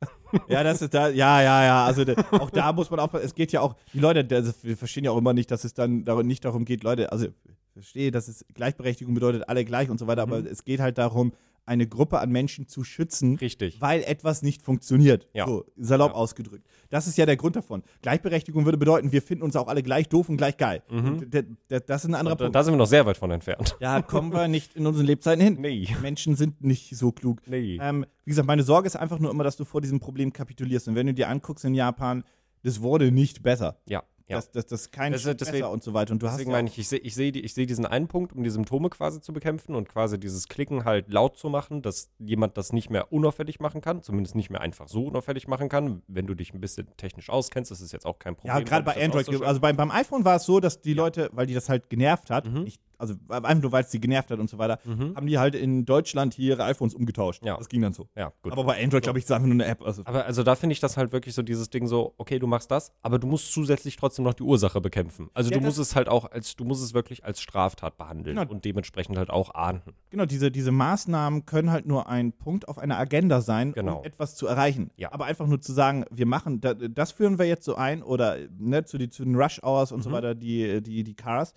Speaker 1: Ja, das ist da, ja, ja, ja. Also da, auch da muss man aufpassen. Es geht ja auch, die Leute, also wir verstehen ja auch immer nicht, dass es dann darum, nicht darum geht, Leute, also ich verstehe, dass es Gleichberechtigung bedeutet, alle gleich und so weiter, aber es geht halt darum, eine Gruppe an Menschen zu schützen,
Speaker 2: Richtig.
Speaker 1: weil etwas nicht funktioniert.
Speaker 2: Ja.
Speaker 1: So, salopp
Speaker 2: Ja.
Speaker 1: ausgedrückt. Das ist ja der Grund davon. Gleichberechtigung würde bedeuten, wir finden uns auch alle gleich doof und gleich geil. D- das ist ein anderer
Speaker 2: Da,
Speaker 1: Punkt.
Speaker 2: da sind wir noch sehr weit von entfernt.
Speaker 1: Da kommen wir nicht in unseren Lebzeiten hin.
Speaker 2: Nee.
Speaker 1: Menschen sind nicht so klug.
Speaker 2: Nee.
Speaker 1: Ähm, wie gesagt, meine Sorge ist einfach nur immer, dass du vor diesem Problem kapitulierst. Und wenn du dir anguckst in Japan, das wurde nicht besser.
Speaker 2: Ja, ja.
Speaker 1: Das, das, das ist kein
Speaker 2: Das-
Speaker 1: Schritt
Speaker 2: deswegen-
Speaker 1: besser und so weiter. Und du hast
Speaker 2: Deswegen
Speaker 1: ja
Speaker 2: meine ich, ich sehe ich seh, ich seh diesen einen Punkt, um die Symptome quasi zu bekämpfen und quasi dieses Klicken halt laut zu machen, dass jemand das nicht mehr unauffällig machen kann, zumindest nicht mehr einfach so unauffällig machen kann. Wenn du dich ein bisschen technisch auskennst, das ist jetzt auch kein Problem.
Speaker 1: ja, gerade bei Android, also beim, beim iPhone war es so, dass die Leute, weil die das halt genervt hat,
Speaker 2: Mhm.
Speaker 1: ich, also einfach nur, weil es die genervt hat und so weiter, haben die halt in Deutschland hier ihre iPhones umgetauscht.
Speaker 2: Ja.
Speaker 1: Das ging dann so.
Speaker 2: ja, gut.
Speaker 1: Aber bei Android, glaube ich, ist es einfach nur eine App. Also,
Speaker 2: Aber also da finde ich das halt wirklich so dieses Ding so, okay, du machst das, aber du musst zusätzlich trotzdem noch die Ursache bekämpfen. Also
Speaker 1: Ja,
Speaker 2: du musst es halt auch als, du musst es wirklich als Straftat behandeln
Speaker 1: Genau.
Speaker 2: und dementsprechend halt auch ahnden.
Speaker 1: genau, diese, diese Maßnahmen können halt nur ein Punkt auf einer Agenda sein,
Speaker 2: Genau.
Speaker 1: um etwas zu erreichen.
Speaker 2: Ja.
Speaker 1: Aber einfach nur zu sagen, wir machen, da, das führen wir jetzt so ein oder ne, zu, die, zu den Rush Hours und so
Speaker 2: Mhm.
Speaker 1: weiter, die, die, die Cars.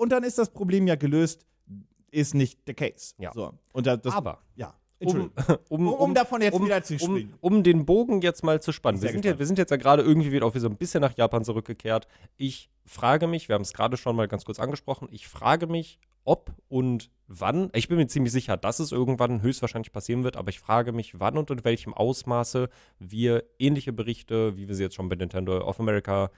Speaker 1: Und dann ist das Problem ja gelöst, ist nicht der Case.
Speaker 2: Ja.
Speaker 1: So. Und da, das,
Speaker 2: aber
Speaker 1: ja.
Speaker 2: um, um,
Speaker 1: Um, um davon jetzt wieder zu
Speaker 2: um,
Speaker 1: springen.
Speaker 2: um den Bogen jetzt mal zu spannen. Wir sind, ja, wir sind jetzt ja gerade irgendwie wieder wieder so ein bisschen nach Japan zurückgekehrt. Ich frage mich, wir haben es gerade schon mal ganz kurz angesprochen, ich frage mich, ob und wann, ich bin mir ziemlich sicher, dass es irgendwann höchstwahrscheinlich passieren wird, aber ich frage mich, wann und in welchem Ausmaße wir ähnliche Berichte, wie wir sie jetzt schon bei Nintendo of America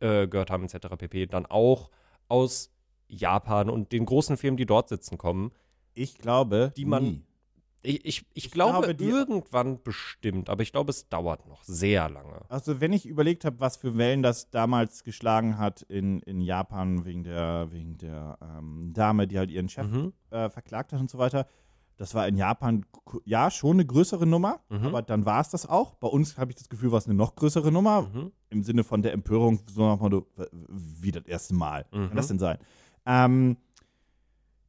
Speaker 2: äh, gehört haben, etc. pp., dann auch aus Japan und den großen Firmen, die dort sitzen, kommen.
Speaker 1: Ich glaube,
Speaker 2: Die man-
Speaker 1: nie.
Speaker 2: Ich, ich, ich,
Speaker 1: Ich
Speaker 2: glaube,
Speaker 1: glaube,
Speaker 2: irgendwann bestimmt, aber ich glaube, es dauert noch sehr lange.
Speaker 1: Also wenn ich überlegt habe, was für Wellen das damals geschlagen hat in, in Japan wegen der, wegen der ähm, Dame, die halt ihren Chef
Speaker 2: Mhm.
Speaker 1: äh, verklagt hat und so weiter, das war in Japan ja schon eine größere Nummer,
Speaker 2: Mhm.
Speaker 1: aber dann war es das auch. Bei uns habe ich das Gefühl, war es eine noch größere Nummer,
Speaker 2: Mhm.
Speaker 1: im Sinne von der Empörung, so w- wie das erste Mal.
Speaker 2: Mhm.
Speaker 1: Kann das denn sein? Ähm,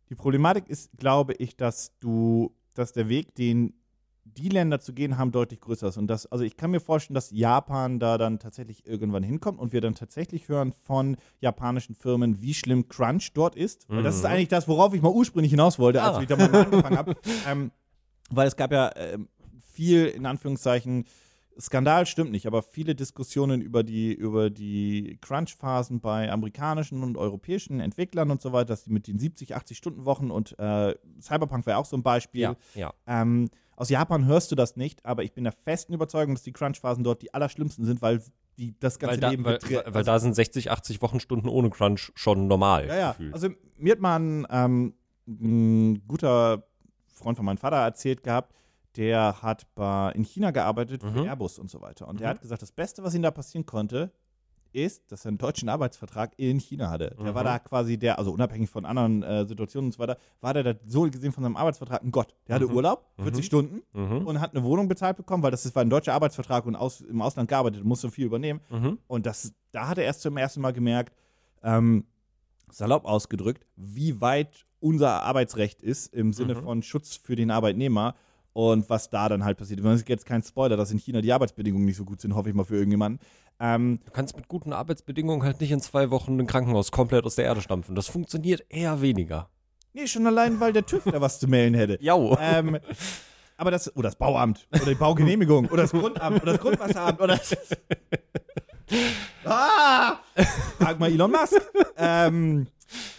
Speaker 1: die Problematik ist, glaube ich, dass du, dass der Weg, den die Länder zu gehen haben, deutlich größer ist. Und das, also ich kann mir vorstellen, dass Japan da dann tatsächlich irgendwann hinkommt und wir dann tatsächlich hören von japanischen Firmen, wie schlimm Crunch dort ist. Weil das ist
Speaker 2: Mhm.
Speaker 1: eigentlich das, worauf ich mal ursprünglich hinaus wollte, als
Speaker 2: Ah.
Speaker 1: ich da mal angefangen habe. Ähm, weil es gab ja ähm, viel, in Anführungszeichen, Skandal stimmt nicht, aber viele Diskussionen über die, über die Crunch-Phasen bei amerikanischen und europäischen Entwicklern und so weiter, dass die mit den 70, 80 Stunden Wochen und äh, Cyberpunk wäre auch so ein Beispiel.
Speaker 2: Ja, ja.
Speaker 1: Ähm, aus Japan hörst du das nicht, aber ich bin der festen Überzeugung, dass die Crunch-Phasen dort die allerschlimmsten sind, weil die das ganze
Speaker 2: Weil, da,
Speaker 1: Leben
Speaker 2: weil, weil, weil da sind 60, 80 Wochenstunden ohne Crunch schon normal.
Speaker 1: ja, ja.
Speaker 2: gefühlt.
Speaker 1: Also mir hat mal ein, ähm, ein guter Freund von meinem Vater erzählt gehabt, der hat bei, in China gearbeitet für
Speaker 2: Mhm.
Speaker 1: Airbus und so weiter. Und der
Speaker 2: Mhm.
Speaker 1: hat gesagt, das Beste, was ihm da passieren konnte, ist, dass er einen deutschen Arbeitsvertrag in China hatte. Der
Speaker 2: Mhm.
Speaker 1: war da quasi der, also unabhängig von anderen äh, Situationen und so weiter, war der da so gesehen von seinem Arbeitsvertrag ein Gott. Der hatte
Speaker 2: Mhm.
Speaker 1: Urlaub, 40
Speaker 2: Mhm.
Speaker 1: Stunden
Speaker 2: mhm.
Speaker 1: und hat eine Wohnung bezahlt bekommen, weil das ist, war ein deutscher Arbeitsvertrag und aus, im Ausland gearbeitet, musste viel übernehmen.
Speaker 2: Mhm.
Speaker 1: Und das, da hat er erst zum ersten Mal gemerkt, ähm, salopp ausgedrückt, wie weit unser Arbeitsrecht ist im Sinne
Speaker 2: Mhm.
Speaker 1: von Schutz für den Arbeitnehmer und was da dann halt passiert. Das ist jetzt kein Spoiler, dass in China die Arbeitsbedingungen nicht so gut sind, hoffe ich mal für irgendjemanden. Ähm,
Speaker 2: Du kannst mit guten Arbeitsbedingungen halt nicht in zwei Wochen ein Krankenhaus komplett aus der Erde stampfen. Das funktioniert eher weniger.
Speaker 1: nee, schon allein, weil der TÜV da was zu melden hätte.
Speaker 2: Jau.
Speaker 1: Ähm, aber das, oder das Bauamt, oder die Baugenehmigung, oder das Grundamt, oder das Grundwasseramt, oder ah! Frag mal Elon Musk. ähm,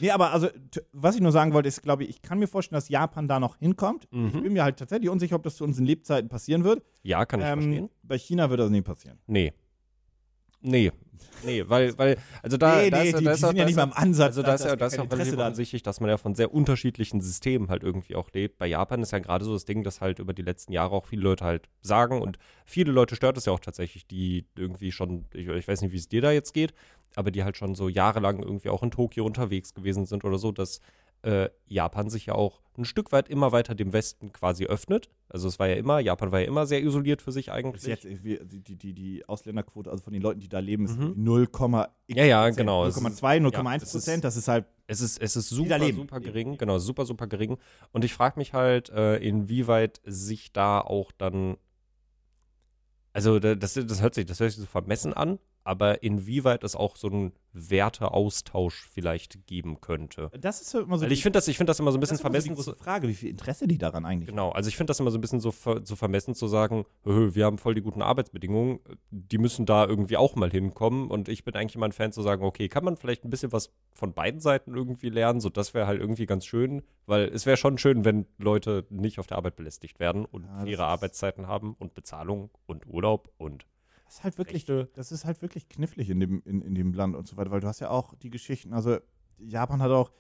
Speaker 1: nee, aber also, was ich nur sagen wollte, ist, glaube ich, ich kann mir vorstellen, dass Japan da noch hinkommt. Ich
Speaker 2: Mhm.
Speaker 1: bin mir halt tatsächlich unsicher, ob das zu unseren Lebzeiten passieren wird.
Speaker 2: Ja, kann ich verstehen.
Speaker 1: Ähm, bei China wird das nie passieren.
Speaker 2: Nee. Nee. Nee, weil, weil, also da,
Speaker 1: nee,
Speaker 2: da
Speaker 1: nee,
Speaker 2: ist,
Speaker 1: die,
Speaker 2: da
Speaker 1: die
Speaker 2: ist
Speaker 1: sind
Speaker 2: auch,
Speaker 1: ja nicht mal im Ansatz.
Speaker 2: also da ist ja,
Speaker 1: dass
Speaker 2: da ist ja relativ offensichtlich, dass man ja von sehr unterschiedlichen Systemen halt irgendwie auch lebt. Bei Japan ist ja gerade so das Ding, dass halt über die letzten Jahre auch viele Leute halt sagen und viele Leute stört es ja auch tatsächlich, die irgendwie schon, ich, ich weiß nicht, wie es dir da jetzt geht, aber die halt schon so jahrelang irgendwie auch in Tokio unterwegs gewesen sind oder so, dass äh, Japan sich ja auch ein Stück weit immer weiter dem Westen quasi öffnet. Also es war ja immer, Japan war ja immer sehr isoliert für sich eigentlich.
Speaker 1: jetzt, irgendwie, die, die, die, Ausländerquote, also von den Leuten, die da leben, ist
Speaker 2: Mhm.
Speaker 1: 0,
Speaker 2: Ja, ja, genau. Es ist-
Speaker 1: 0,2, 0,1
Speaker 2: ja, es ist-
Speaker 1: Prozent. Das ist halt
Speaker 2: Es ist, es ist super, super gering, genau, super, super gering. Und ich frage mich halt, äh, inwieweit sich da auch dann, also da- das, das hört sich, das hört sich so vermessen an, aber inwieweit es auch so einen Werteaustausch vielleicht geben könnte.
Speaker 1: Das ist immer so
Speaker 2: Weil ich finde das, ich finde das immer so ein
Speaker 1: das
Speaker 2: bisschen
Speaker 1: immer so die
Speaker 2: vermessen.
Speaker 1: Frage, wie viel Interesse die daran eigentlich
Speaker 2: Genau, also ich finde das immer so ein bisschen so, ver, so vermessen zu sagen, "Hö, wir haben voll die guten Arbeitsbedingungen, die müssen da irgendwie auch mal hinkommen und ich bin eigentlich immer ein Fan zu sagen, okay, kann man vielleicht ein bisschen was von beiden Seiten irgendwie lernen, so das wäre halt irgendwie ganz schön, weil es wäre schon schön, wenn Leute nicht auf der Arbeit belästigt werden und
Speaker 1: Ja, das
Speaker 2: ihre Arbeitszeiten haben und Bezahlung und Urlaub und
Speaker 1: Das ist halt wirklich,
Speaker 2: Rechte.
Speaker 1: das ist halt wirklich knifflig in dem, in, in dem Land und so weiter, weil du hast ja auch die Geschichten, also Japan hat auch,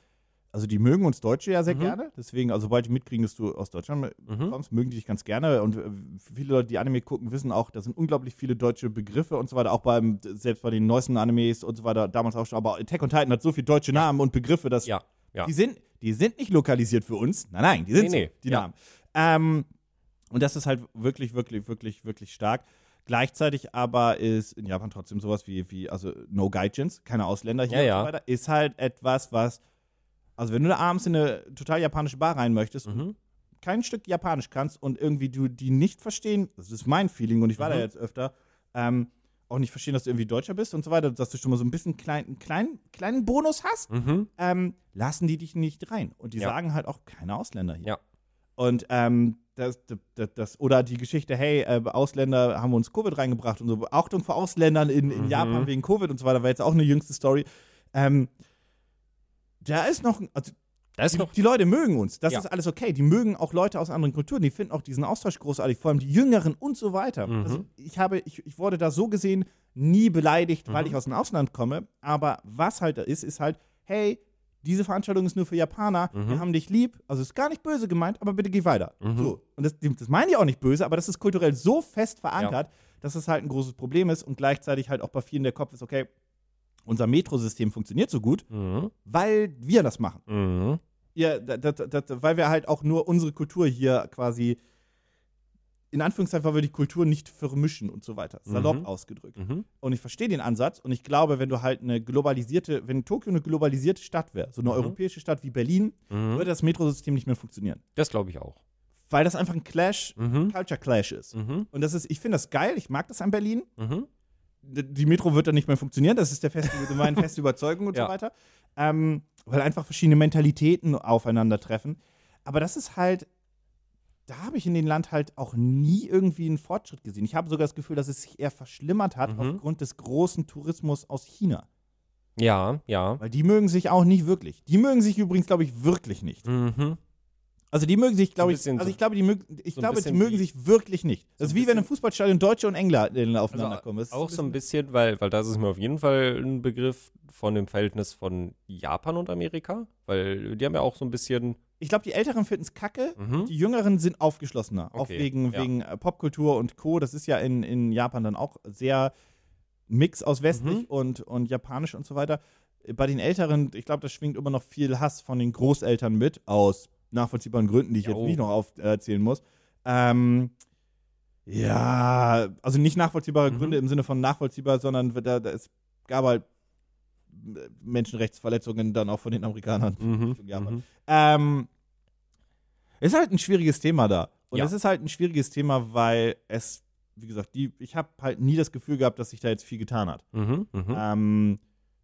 Speaker 1: also die mögen uns Deutsche ja sehr
Speaker 2: Mhm.
Speaker 1: gerne, deswegen, also sobald die mitkriegen, dass du aus Deutschland
Speaker 2: mhm.
Speaker 1: kommst, mögen die dich ganz gerne und äh, viele Leute, die Anime gucken, wissen auch, da sind unglaublich viele deutsche Begriffe und so weiter, auch beim, selbst bei den neuesten Animes und so weiter, damals auch schon, aber Attack on Titan hat so viele deutsche Namen und Begriffe, dass
Speaker 2: ja, ja.
Speaker 1: die sind, die sind nicht lokalisiert für uns. Nein, nein, die sind
Speaker 2: Nee, nee,
Speaker 1: so, die
Speaker 2: ja.
Speaker 1: Namen. Ähm, und das ist halt wirklich, wirklich, wirklich, wirklich stark. Gleichzeitig aber ist in Japan trotzdem sowas wie, wie also No Gaijins, keine Ausländer hier
Speaker 2: Ja, ja.
Speaker 1: und so weiter, ist halt etwas, was, also wenn du da abends in eine total japanische Bar rein möchtest
Speaker 2: Mhm.
Speaker 1: kein Stück Japanisch kannst und irgendwie du die nicht verstehen, das ist mein Feeling und ich war da
Speaker 2: Mhm.
Speaker 1: jetzt öfter, ähm, auch nicht verstehen, dass du irgendwie Deutscher bist und so weiter, dass du schon mal so ein bisschen klein, einen kleinen, kleinen Bonus hast
Speaker 2: Mhm.
Speaker 1: ähm, lassen die dich nicht rein. Und die
Speaker 2: Ja.
Speaker 1: sagen halt auch keine Ausländer hier.
Speaker 2: Ja.
Speaker 1: Und ähm, das, das, das, oder die Geschichte, hey, äh, Ausländer haben uns Covid reingebracht und so, Achtung vor Ausländern in, in
Speaker 2: Mhm.
Speaker 1: Japan wegen Covid und so weiter, war jetzt auch eine jüngste Story. Ähm, da ist noch, also
Speaker 2: ist
Speaker 1: die,
Speaker 2: noch,
Speaker 1: die Leute mögen uns, das
Speaker 2: Ja.
Speaker 1: ist alles okay. Die mögen auch Leute aus anderen Kulturen, die finden auch diesen Austausch großartig, vor allem die Jüngeren und so weiter.
Speaker 2: Mhm.
Speaker 1: Also ich habe, ich, ich wurde da so gesehen nie beleidigt, weil
Speaker 2: Mhm.
Speaker 1: ich aus dem Ausland komme. Aber was halt da ist, ist halt, hey, diese Veranstaltung ist nur für Japaner,
Speaker 2: Mhm.
Speaker 1: wir haben dich lieb, also ist gar nicht böse gemeint, aber bitte geh weiter.
Speaker 2: Mhm.
Speaker 1: So. Und das, das meine ich auch nicht böse, aber das ist kulturell so fest verankert, dass es halt ein großes Problem ist und gleichzeitig halt auch bei vielen der Kopf ist, okay, unser Metrosystem funktioniert so gut,
Speaker 2: mhm.
Speaker 1: weil wir das machen.
Speaker 2: Mhm.
Speaker 1: Ja, da, da, da, da, weil wir halt auch nur unsere Kultur hier quasi, in Anführungszeichen, weil wir die Kultur nicht vermischen und so weiter. Salopp
Speaker 2: Mhm.
Speaker 1: ausgedrückt.
Speaker 2: Mhm.
Speaker 1: Und ich verstehe den Ansatz und ich glaube, wenn du halt eine globalisierte, wenn Tokio eine globalisierte Stadt wäre, so eine
Speaker 2: Mhm.
Speaker 1: europäische Stadt wie Berlin,
Speaker 2: Mhm.
Speaker 1: würde das Metrosystem nicht mehr funktionieren.
Speaker 2: Das glaube ich auch.
Speaker 1: Weil das einfach ein Clash,
Speaker 2: Mhm.
Speaker 1: Culture Clash ist.
Speaker 2: Mhm.
Speaker 1: Und das ist, ich finde das geil, ich mag das an Berlin. Die Metro wird dann nicht mehr funktionieren, das ist der feste, meine feste Überzeugung und
Speaker 2: Ja.
Speaker 1: so weiter. Ähm, weil einfach verschiedene Mentalitäten aufeinandertreffen. Aber das ist halt, da habe ich in dem Land halt auch nie irgendwie einen Fortschritt gesehen. Ich habe sogar das Gefühl, dass es sich eher verschlimmert hat
Speaker 2: Mhm.
Speaker 1: aufgrund des großen Tourismus aus China.
Speaker 2: Ja, ja.
Speaker 1: Weil die mögen sich auch nicht wirklich. Die mögen sich übrigens, glaube ich, wirklich nicht.
Speaker 2: Mhm.
Speaker 1: Also die mögen sich, glaube ich, also
Speaker 2: so-
Speaker 1: ich glaube, die mögen, ich
Speaker 2: so
Speaker 1: glaube, die mögen sich wirklich nicht. Das
Speaker 2: so
Speaker 1: ist wie wenn im Fußballstadion Deutsche und Engländer aufeinander
Speaker 2: Also
Speaker 1: kommen. Das ist
Speaker 2: auch so ein bisschen, weil, weil das ist mir auf jeden Fall ein Begriff von dem Verhältnis von Japan und Amerika, weil die haben ja auch so ein bisschen.
Speaker 1: Ich glaube, die Älteren finden es kacke,
Speaker 2: Mhm.
Speaker 1: die Jüngeren sind aufgeschlossener. Auch
Speaker 2: Okay,
Speaker 1: wegen,
Speaker 2: ja.
Speaker 1: wegen äh, Popkultur und Co. Das ist ja in, in Japan dann auch sehr Mix aus westlich
Speaker 2: Mhm.
Speaker 1: und, und japanisch und so weiter. Bei den Älteren, ich glaube, das schwingt immer noch viel Hass von den Großeltern mit, aus nachvollziehbaren Gründen, die ich
Speaker 2: Ja,
Speaker 1: jetzt
Speaker 2: oh.
Speaker 1: nicht noch aufzählen muss. Ähm, ja, also nicht nachvollziehbare
Speaker 2: Mhm.
Speaker 1: Gründe im Sinne von nachvollziehbar, sondern da, da, es gab halt äh, Menschenrechtsverletzungen dann auch von den Amerikanern.
Speaker 2: Mhm. Mhm.
Speaker 1: Ähm, ist halt ein schwieriges Thema da. Und
Speaker 2: Ja.
Speaker 1: es ist halt ein schwieriges Thema, weil es, wie gesagt, die, ich habe halt nie das Gefühl gehabt, dass sich da jetzt viel getan hat.
Speaker 2: Mhm. Mhm.
Speaker 1: Ähm,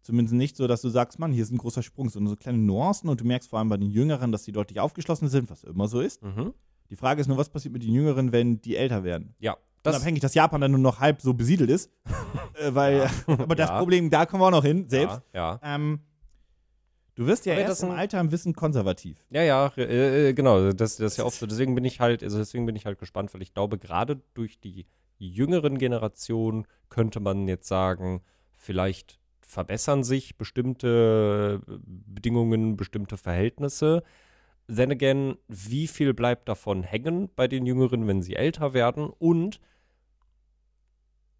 Speaker 1: zumindest nicht so, dass du sagst, Mann, hier ist ein großer Sprung, sondern so kleine Nuancen und du merkst vor allem bei den Jüngeren, dass die deutlich aufgeschlossen sind, was immer so ist.
Speaker 2: Mhm.
Speaker 1: Die Frage ist nur, was passiert mit den Jüngeren, wenn die älter werden?
Speaker 2: Ja, Das-
Speaker 1: Unabhängig, dass Japan dann nur noch halb so besiedelt ist. äh, weil, aber das
Speaker 2: Ja.
Speaker 1: Problem, da kommen wir auch noch hin, selbst.
Speaker 2: Ja, ja.
Speaker 1: Ähm, du wirst ja
Speaker 2: Aber
Speaker 1: erst im Alter ein bisschen konservativ.
Speaker 2: Ja, ja, äh, genau, das, das ist ja oft so. Deswegen bin ich halt, also deswegen bin ich halt gespannt, weil ich glaube, gerade durch die jüngeren Generationen könnte man jetzt sagen, vielleicht verbessern sich bestimmte Bedingungen, bestimmte Verhältnisse. Then again, wie viel bleibt davon hängen bei den Jüngeren, wenn sie älter werden? Und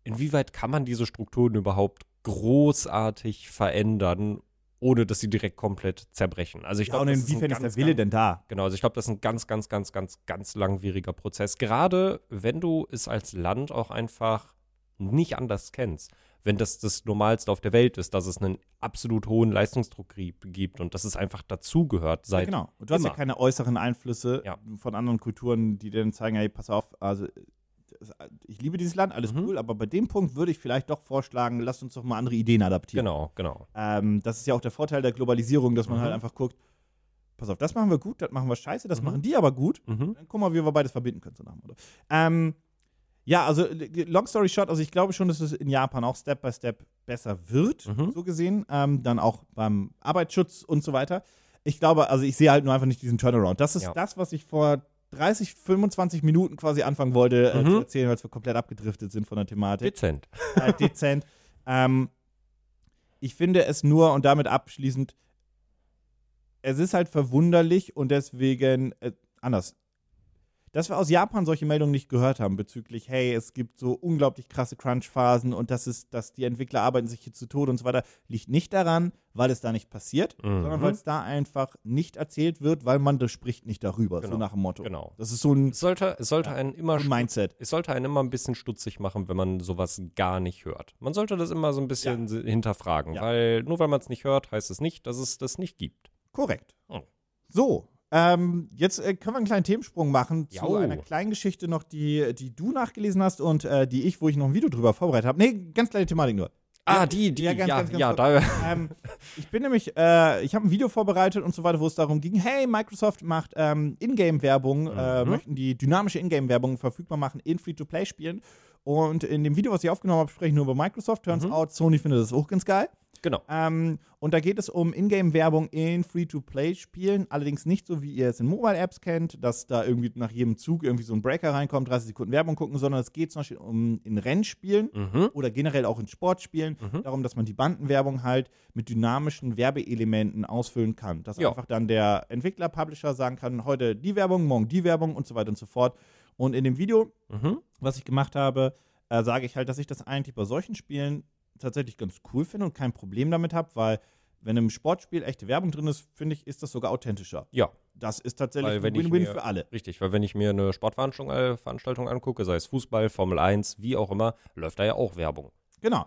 Speaker 2: inwieweit kann man diese Strukturen überhaupt großartig verändern, ohne dass sie direkt komplett zerbrechen? Also ich
Speaker 1: Ja,
Speaker 2: glaube,
Speaker 1: inwiefern ist,
Speaker 2: ganz,
Speaker 1: der Wille denn da?
Speaker 2: Genau, also ich glaube, das ist ein ganz, ganz, ganz, ganz, ganz langwieriger Prozess. Gerade wenn du es als Land auch einfach nicht anders kennst. Wenn das das Normalste auf der Welt ist, dass es einen absolut hohen Leistungsdruck gibt und dass es einfach dazugehört
Speaker 1: Ja,
Speaker 2: seit.
Speaker 1: genau. Und du hast ja
Speaker 2: immer.
Speaker 1: keine äußeren Einflüsse
Speaker 2: Ja.
Speaker 1: von anderen Kulturen, die dir dann zeigen, hey, pass auf, also ich liebe dieses Land, alles
Speaker 2: Mhm.
Speaker 1: cool, aber bei dem Punkt würde ich vielleicht doch vorschlagen, lasst uns doch mal andere Ideen adaptieren.
Speaker 2: Genau, genau.
Speaker 1: Ähm, das ist ja auch der Vorteil der Globalisierung, dass man
Speaker 2: Mhm.
Speaker 1: halt einfach guckt, pass auf, das machen wir gut, das machen wir scheiße, das
Speaker 2: Mhm.
Speaker 1: machen die aber gut.
Speaker 2: Mhm.
Speaker 1: Dann guck mal, wie wir beides verbinden können. So nach dem Motto. Ähm, ja, also long story short, also ich glaube schon, dass es in Japan auch Step by Step besser wird,
Speaker 2: Mhm.
Speaker 1: so gesehen. Ähm, dann auch beim Arbeitsschutz und so weiter. Ich glaube, also ich sehe halt nur einfach nicht diesen Turnaround. Das ist
Speaker 2: Ja.
Speaker 1: das, was ich vor 30, 25 Minuten quasi anfangen wollte äh,
Speaker 2: Mhm.
Speaker 1: zu erzählen, als wir komplett abgedriftet sind von der Thematik
Speaker 2: Dezent.
Speaker 1: äh, dezent. ähm, ich finde es nur, und damit abschließend, es ist halt verwunderlich und deswegen äh, anders. Dass wir aus Japan solche Meldungen nicht gehört haben bezüglich, hey, es gibt so unglaublich krasse Crunch-Phasen und das ist, dass die Entwickler arbeiten sich hier zu Tode und so weiter, liegt nicht daran, weil es da nicht passiert,
Speaker 2: Mhm.
Speaker 1: sondern weil es da einfach nicht erzählt wird, weil man das spricht nicht darüber, so
Speaker 2: Genau,
Speaker 1: nach dem Motto.
Speaker 2: Genau.
Speaker 1: Das ist so ein,
Speaker 2: Es sollte, es sollte
Speaker 1: Ja,
Speaker 2: einen immer
Speaker 1: ein Mindset.
Speaker 2: es sollte einen immer ein bisschen stutzig machen, wenn man sowas gar nicht hört. Man sollte das immer so ein bisschen si- hinterfragen,
Speaker 1: Ja.
Speaker 2: weil nur weil man es nicht hört, heißt es nicht, dass es das nicht gibt.
Speaker 1: Korrekt.
Speaker 2: Oh.
Speaker 1: So, ähm, jetzt äh, können wir einen kleinen Themensprung machen zu
Speaker 2: Jau.
Speaker 1: einer kleinen Geschichte noch, die, die du nachgelesen hast und äh, die ich, wo ich noch ein Video drüber vorbereitet habe. Nee, ganz kleine Thematik nur.
Speaker 2: Ah,
Speaker 1: Ja,
Speaker 2: die, die,
Speaker 1: ja,
Speaker 2: ja,
Speaker 1: ganz,
Speaker 2: ja,
Speaker 1: ganz, ganz
Speaker 2: da.
Speaker 1: ähm, ich bin nämlich, äh, ich habe ein Video vorbereitet und so weiter, wo es darum ging, hey, Microsoft macht ähm, Ingame-Werbung, äh,
Speaker 2: Mhm.
Speaker 1: möchten die dynamische Ingame-Werbung verfügbar machen in Free-to-Play-Spielen. Und in dem Video, was ich aufgenommen habe, spreche ich nur über Microsoft. Turns
Speaker 2: Mhm.
Speaker 1: out, Sony findet das auch ganz geil.
Speaker 2: Genau.
Speaker 1: Ähm, und da geht es um Ingame-Werbung in Free-to-Play-Spielen. Allerdings nicht so, wie ihr es in Mobile-Apps kennt, dass da irgendwie nach jedem Zug irgendwie so ein Breaker reinkommt, 30 Sekunden Werbung gucken, sondern es geht zum Beispiel um in Rennspielen
Speaker 2: Mhm.
Speaker 1: oder generell auch in Sportspielen
Speaker 2: Mhm.
Speaker 1: darum, dass man die Bandenwerbung halt mit dynamischen Werbeelementen ausfüllen kann. Dass
Speaker 2: Ja.
Speaker 1: einfach dann der Entwickler, Publisher sagen kann, heute die Werbung, morgen die Werbung und so weiter und so fort. Und in dem Video,
Speaker 2: Mhm.
Speaker 1: was ich gemacht habe, äh, sage ich halt, dass ich das eigentlich bei solchen Spielen tatsächlich ganz cool finde und kein Problem damit habe, weil wenn im Sportspiel echte Werbung drin ist, finde ich, ist das sogar authentischer.
Speaker 2: Ja,
Speaker 1: Das ist tatsächlich ein Win-Win für alle.
Speaker 2: richtig. Weil wenn ich mir eine Sportveranstaltung äh, Veranstaltung angucke, sei es Fußball, Formel 1, wie auch immer, läuft da ja auch Werbung.
Speaker 1: Genau.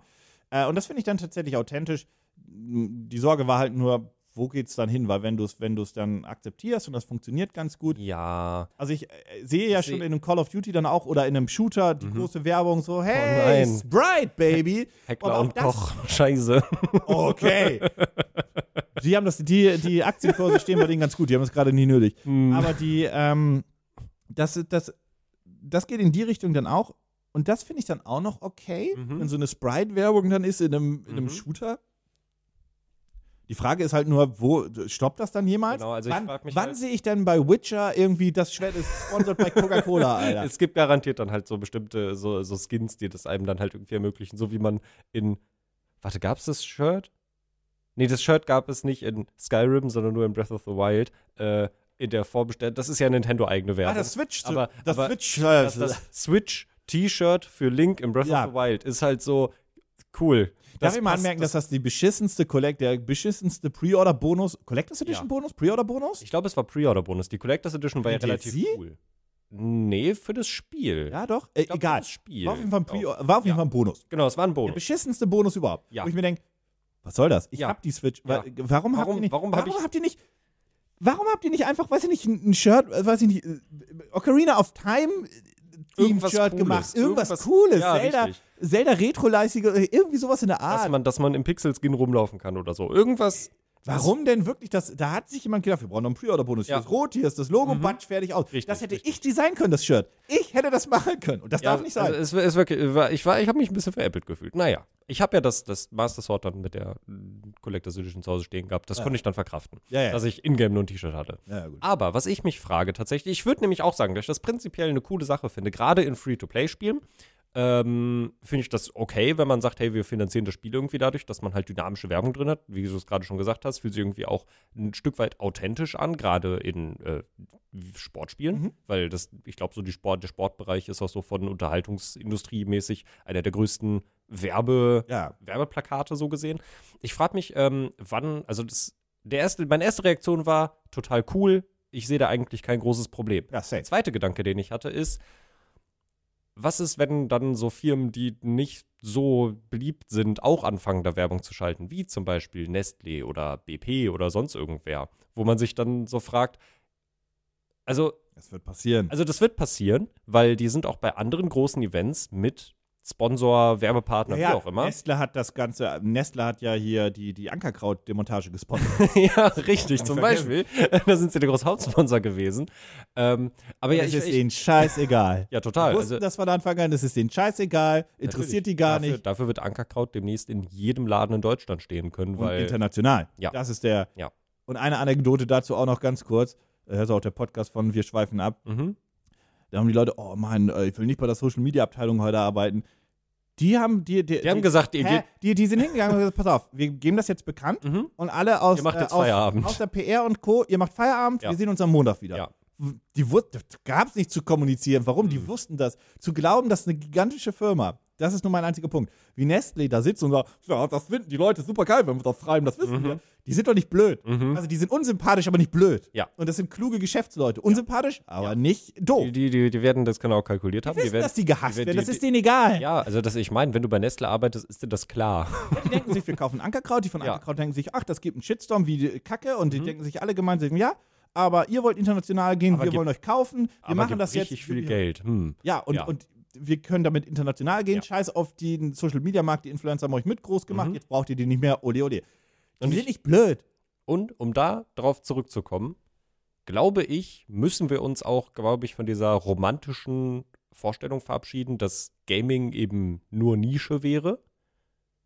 Speaker 1: Äh, und das finde ich dann tatsächlich authentisch. Die Sorge war halt nur, wo geht's dann hin? Weil wenn du es wenn du's dann akzeptierst und das funktioniert ganz gut.
Speaker 2: Ja.
Speaker 1: Also ich äh, sehe ja
Speaker 2: Ich
Speaker 1: schon
Speaker 2: seh-
Speaker 1: in einem Call of Duty dann auch oder in einem Shooter die
Speaker 2: Mhm.
Speaker 1: große Werbung so, hey,
Speaker 2: nein.
Speaker 1: Sprite, Baby.
Speaker 2: Heckler und
Speaker 1: das-
Speaker 2: Koch. Scheiße.
Speaker 1: Okay. die haben das, die, die Aktienkurse stehen bei denen ganz gut, die haben das gerade nie nötig. Aber die, ähm, das, das, das geht in die Richtung dann auch. Und das finde ich dann auch noch okay,
Speaker 2: Mhm.
Speaker 1: wenn so eine Sprite-Werbung dann ist in einem, in einem
Speaker 2: Mhm.
Speaker 1: Shooter. Die Frage ist halt nur, wo stoppt das dann jemals?
Speaker 2: Genau, also ich
Speaker 1: wann
Speaker 2: frag mich
Speaker 1: wann
Speaker 2: halt-
Speaker 1: sehe ich denn bei Witcher irgendwie das Schwert ist sponsored bei Coca-Cola, Alter?
Speaker 2: Es gibt garantiert dann halt so bestimmte so, so Skins, die das einem dann halt irgendwie ermöglichen, so wie man in Warte, gab es das Shirt? Nee, das Shirt gab es nicht in Skyrim, sondern nur in Breath of the Wild. Äh, in der Vorbestellung. Das ist ja Nintendo-eigene
Speaker 1: ah,
Speaker 2: Werbung.
Speaker 1: das Switch.
Speaker 2: aber,
Speaker 1: das
Speaker 2: aber
Speaker 1: Switch.
Speaker 2: das, das Switch-T-Shirt für Link in Breath
Speaker 1: Ja.
Speaker 2: of the Wild ist halt so cool.
Speaker 1: Darf
Speaker 2: Das
Speaker 1: ich mal anmerken, dass das die beschissenste Collect, der beschissenste Pre-Order-Bonus, Collectors Edition
Speaker 2: Ja.
Speaker 1: Bonus? Pre-Order-Bonus?
Speaker 2: Ich glaube, es war Pre-Order-Bonus. Die Collectors Edition war ja relativ cool. Nee, für das Spiel.
Speaker 1: Ja, doch. Äh,
Speaker 2: glaub,
Speaker 1: egal.
Speaker 2: Das Spiel.
Speaker 1: War auf jeden Fall ein, Pre war auf jeden. Fall ein Bonus.
Speaker 2: Genau, es war ein
Speaker 1: Der
Speaker 2: Bonus.
Speaker 1: beschissenste Bonus überhaupt.
Speaker 2: Ja.
Speaker 1: Wo ich mir denke, was soll das? Ich
Speaker 2: Ja.
Speaker 1: hab die Switch.
Speaker 2: Ja.
Speaker 1: Wa- Warum, habt
Speaker 2: Warum-
Speaker 1: ihr nicht,
Speaker 2: warum
Speaker 1: warum,
Speaker 2: hab ich-
Speaker 1: habt ihr nicht, warum habt ihr nicht einfach, weiß ich nicht, ein Shirt, äh, weiß ich nicht, äh, Ocarina of Time
Speaker 2: Irgendwas
Speaker 1: Shirt
Speaker 2: Cooles.
Speaker 1: gemacht, irgendwas,
Speaker 2: Irgendwas-
Speaker 1: Cooles,
Speaker 2: Ja,
Speaker 1: Zelda,
Speaker 2: richtig.
Speaker 1: Zelda Retro-leistige, irgendwie sowas in der
Speaker 2: dass
Speaker 1: Art.
Speaker 2: man, dass man im Pixel-Skin rumlaufen kann oder so. Irgendwas,
Speaker 1: Warum denn wirklich das? Da hat sich jemand gedacht, wir brauchen noch einen Pre-Order-Bonus. Hier
Speaker 2: Ja.
Speaker 1: ist rot, hier ist das Logo,
Speaker 2: Mhm.
Speaker 1: batsch, fertig aus.
Speaker 2: Richtig,
Speaker 1: das hätte
Speaker 2: richtig.
Speaker 1: ich designen können, das Shirt. Ich hätte das machen können. Und das darf nicht sein.
Speaker 2: Also es, es wirklich, ich war, ich habe mich ein bisschen veräppelt gefühlt. Naja, ich habe ja das, das Master Sword dann mit der mm, Collector's Edition zu Hause stehen gehabt. Das
Speaker 1: Ja.
Speaker 2: konnte ich dann verkraften,
Speaker 1: ja, ja.
Speaker 2: dass ich in-game nur ein T-Shirt hatte.
Speaker 1: ja.
Speaker 2: Aber was ich mich frage tatsächlich, ich würde nämlich auch sagen, dass ich das prinzipiell eine coole Sache finde, gerade in Free-to-Play-Spielen. Ähm, finde ich das okay, wenn man sagt, hey, wir finanzieren das Spiel irgendwie dadurch, dass man halt dynamische Werbung drin hat. Wie du es gerade schon gesagt hast, fühlt sich irgendwie auch ein Stück weit authentisch an, gerade in äh, Sportspielen,
Speaker 1: Mhm.
Speaker 2: weil das, ich glaube, so die Sport, der Sportbereich ist auch so von Unterhaltungsindustrie mäßig einer der größten Werbe,
Speaker 1: Ja.
Speaker 2: Werbeplakate so gesehen. Ich frage mich, ähm, wann, also das, der erste, meine erste Reaktion war total cool. Ich sehe da eigentlich kein großes Problem.
Speaker 1: Ja,
Speaker 2: Der zweite Gedanke, den ich hatte, ist, was ist, wenn dann so Firmen, die nicht so beliebt sind, auch anfangen, da Werbung zu schalten, wie zum Beispiel Nestlé oder BP oder sonst irgendwer, wo man sich dann so fragt, also
Speaker 1: Das wird passieren.
Speaker 2: also das wird passieren, weil die sind auch bei anderen großen Events mit Sponsor, Werbepartner,
Speaker 1: ja,
Speaker 2: wie auch immer.
Speaker 1: Nestle hat das Ganze, Nestle hat ja hier die, die Ankerkraut-Demontage gesponsert.
Speaker 2: ja, richtig, zum
Speaker 1: vergessen.
Speaker 2: Beispiel. da sind sie der große Hauptsponsor gewesen. Ähm, aber ja,
Speaker 1: es
Speaker 2: ich,
Speaker 1: ist
Speaker 2: ich,
Speaker 1: denen scheißegal.
Speaker 2: ja, total.
Speaker 1: Die wussten
Speaker 2: Also,
Speaker 1: das von Anfang an, das ist denen scheißegal, interessiert die gar
Speaker 2: dafür,
Speaker 1: nicht.
Speaker 2: Dafür wird Ankerkraut demnächst in jedem Laden in Deutschland stehen können,
Speaker 1: Und
Speaker 2: weil
Speaker 1: international.
Speaker 2: Ja.
Speaker 1: Das ist der.
Speaker 2: Ja.
Speaker 1: Und eine Anekdote dazu auch noch ganz kurz. Das ist auch der Podcast von Wir schweifen ab.
Speaker 2: mhm.
Speaker 1: Da haben die Leute, oh Mann, äh, ich will nicht bei der Social Media Abteilung heute arbeiten. Die haben, die, die,
Speaker 2: die haben gesagt, ihr
Speaker 1: hä? die, die sind hingegangen und gesagt, pass auf, wir geben das jetzt bekannt
Speaker 2: mhm.
Speaker 1: und alle aus,
Speaker 2: Ihr macht jetzt
Speaker 1: äh, aus,
Speaker 2: Feierabend.
Speaker 1: aus der PR und Co., ihr macht Feierabend,
Speaker 2: Ja.
Speaker 1: wir sehen uns am Montag wieder.
Speaker 2: Ja.
Speaker 1: Die gab es nicht zu kommunizieren. Warum? Die
Speaker 2: Mhm.
Speaker 1: wussten das. Zu glauben, dass eine gigantische Firma, das ist nur mein einziger Punkt, wie Nestle da sitzt und sagt, ja, das finden die Leute super geil, wenn wir das schreiben, das wissen
Speaker 2: Mhm.
Speaker 1: wir. Die sind doch nicht blöd.
Speaker 2: Mhm.
Speaker 1: Also die sind unsympathisch, aber nicht blöd.
Speaker 2: Ja.
Speaker 1: Und das sind kluge Geschäftsleute. Unsympathisch, aber
Speaker 2: Ja.
Speaker 1: nicht doof.
Speaker 2: Die, die, die, die werden das genau kalkuliert haben.
Speaker 1: Die wissen,
Speaker 2: werden,
Speaker 1: dass die gehasst
Speaker 2: die-
Speaker 1: werden.
Speaker 2: die-
Speaker 1: Das ist denen egal.
Speaker 2: ja, also das, ich meine, wenn du bei Nestle arbeitest, ist dir das klar.
Speaker 1: Die denken sich, wir kaufen Ankerkraut. Die von
Speaker 2: Ja.
Speaker 1: Ankerkraut denken sich, ach, das gibt einen Shitstorm wie die Kacke. Und die
Speaker 2: Mhm.
Speaker 1: denken sich alle gemeinsam, ja, aber ihr wollt international gehen,
Speaker 2: Aber
Speaker 1: wir wollen euch kaufen. Wir machen das jetzt.
Speaker 2: richtig viel Geld. Hm.
Speaker 1: Ja, und,
Speaker 2: Ja.
Speaker 1: und wir können damit international gehen.
Speaker 2: Ja.
Speaker 1: Scheiß auf den Social Media Markt, die Influencer haben euch mit groß gemacht.
Speaker 2: Mhm.
Speaker 1: Jetzt braucht ihr die nicht mehr. Ole, ole. Die
Speaker 2: Und
Speaker 1: sind
Speaker 2: ich-
Speaker 1: nicht blöd.
Speaker 2: Und um da drauf zurückzukommen, glaube ich, müssen wir uns auch, glaube ich, von dieser romantischen Vorstellung verabschieden, dass Gaming eben nur Nische wäre.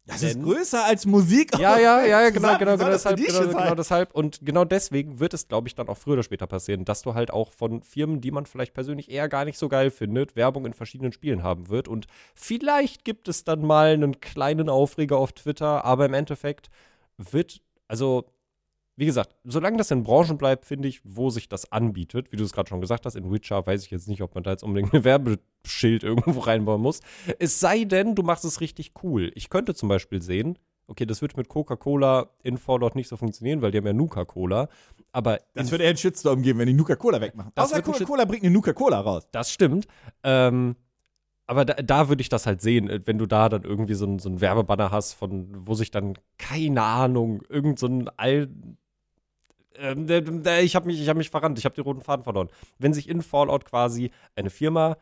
Speaker 1: Das
Speaker 2: Denn-
Speaker 1: ist größer als Musik.
Speaker 2: Ja, ja, ja, genau,
Speaker 1: Zusammen.
Speaker 2: genau, genau
Speaker 1: das
Speaker 2: deshalb, genau, genau deshalb. Und genau deswegen wird es, glaube ich, dann auch früher oder später passieren, dass du halt auch von Firmen, die man vielleicht persönlich eher gar nicht so geil findet, Werbung in verschiedenen Spielen haben wird. Und vielleicht gibt es dann mal einen kleinen Aufreger auf Twitter, aber im Endeffekt wird, also, wie gesagt, solange das in Branchen bleibt, finde ich, wo sich das anbietet, wie du es gerade schon gesagt hast, in Witcher weiß ich jetzt nicht, ob man da jetzt unbedingt ein Werbeschild irgendwo reinbauen muss. Es sei denn, du machst es richtig cool. Ich könnte zum Beispiel sehen, okay, das wird mit Coca-Cola in Fallout nicht so funktionieren, weil die haben ja Nuka-Cola. Aber
Speaker 1: Das wird eher einen Shitstorm geben, wenn die Nuka-Cola wegmachen.
Speaker 2: Das
Speaker 1: Außer Coca-Cola bringt eine Nuka-Cola raus.
Speaker 2: das stimmt. Ähm, aber da, da würde ich das halt sehen, äh, wenn du da dann irgendwie so ein, so ein Werbebanner hast, von wo sich dann, keine Ahnung, irgend so ein All. Ähm, der- der- ich habe mich, ich hab mich verrannt, ich habe den roten Faden verloren. Wenn sich in Fallout quasi eine Firma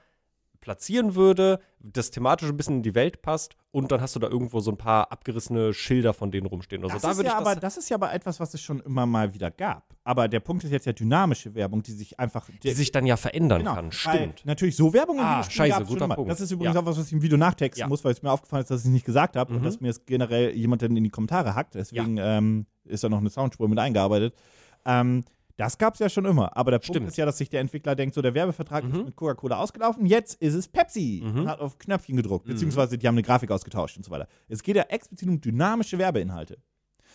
Speaker 2: platzieren würde, das thematisch ein bisschen in die Welt passt und dann hast du da irgendwo so ein paar abgerissene Schilder von denen rumstehen oder
Speaker 1: Das,
Speaker 2: so. Da
Speaker 1: ist ja
Speaker 2: ich
Speaker 1: aber,
Speaker 2: das,
Speaker 1: das ist ja aber etwas, was es schon immer mal wieder gab. Aber der Punkt ist jetzt ja dynamische Werbung, die sich einfach.
Speaker 2: die sich dann ja verändern
Speaker 1: Genau,
Speaker 2: kann. Stimmt.
Speaker 1: Natürlich so Werbung in
Speaker 2: Ah, scheiße, guter. Punkt.
Speaker 1: Das ist übrigens
Speaker 2: Ja.
Speaker 1: auch was, was ich im Video nachtexten
Speaker 2: Ja.
Speaker 1: muss, weil es mir aufgefallen ist, dass ich es nicht gesagt habe und
Speaker 2: Mhm.
Speaker 1: dass mir es generell jemand dann in die Kommentare hackt. Deswegen ähm, ist da noch eine Soundspur mit eingearbeitet. Ähm, das gab es ja schon immer. Aber der Punkt
Speaker 2: Stimmt.
Speaker 1: ist ja, dass sich der Entwickler denkt, so der Werbevertrag
Speaker 2: Mhm.
Speaker 1: ist mit Coca-Cola ausgelaufen, jetzt ist es Pepsi.
Speaker 2: Mhm.
Speaker 1: Und hat auf Knöpfchen gedruckt,
Speaker 2: Mhm.
Speaker 1: beziehungsweise die haben eine Grafik ausgetauscht und so weiter. Es geht ja explizit um dynamische Werbeinhalte.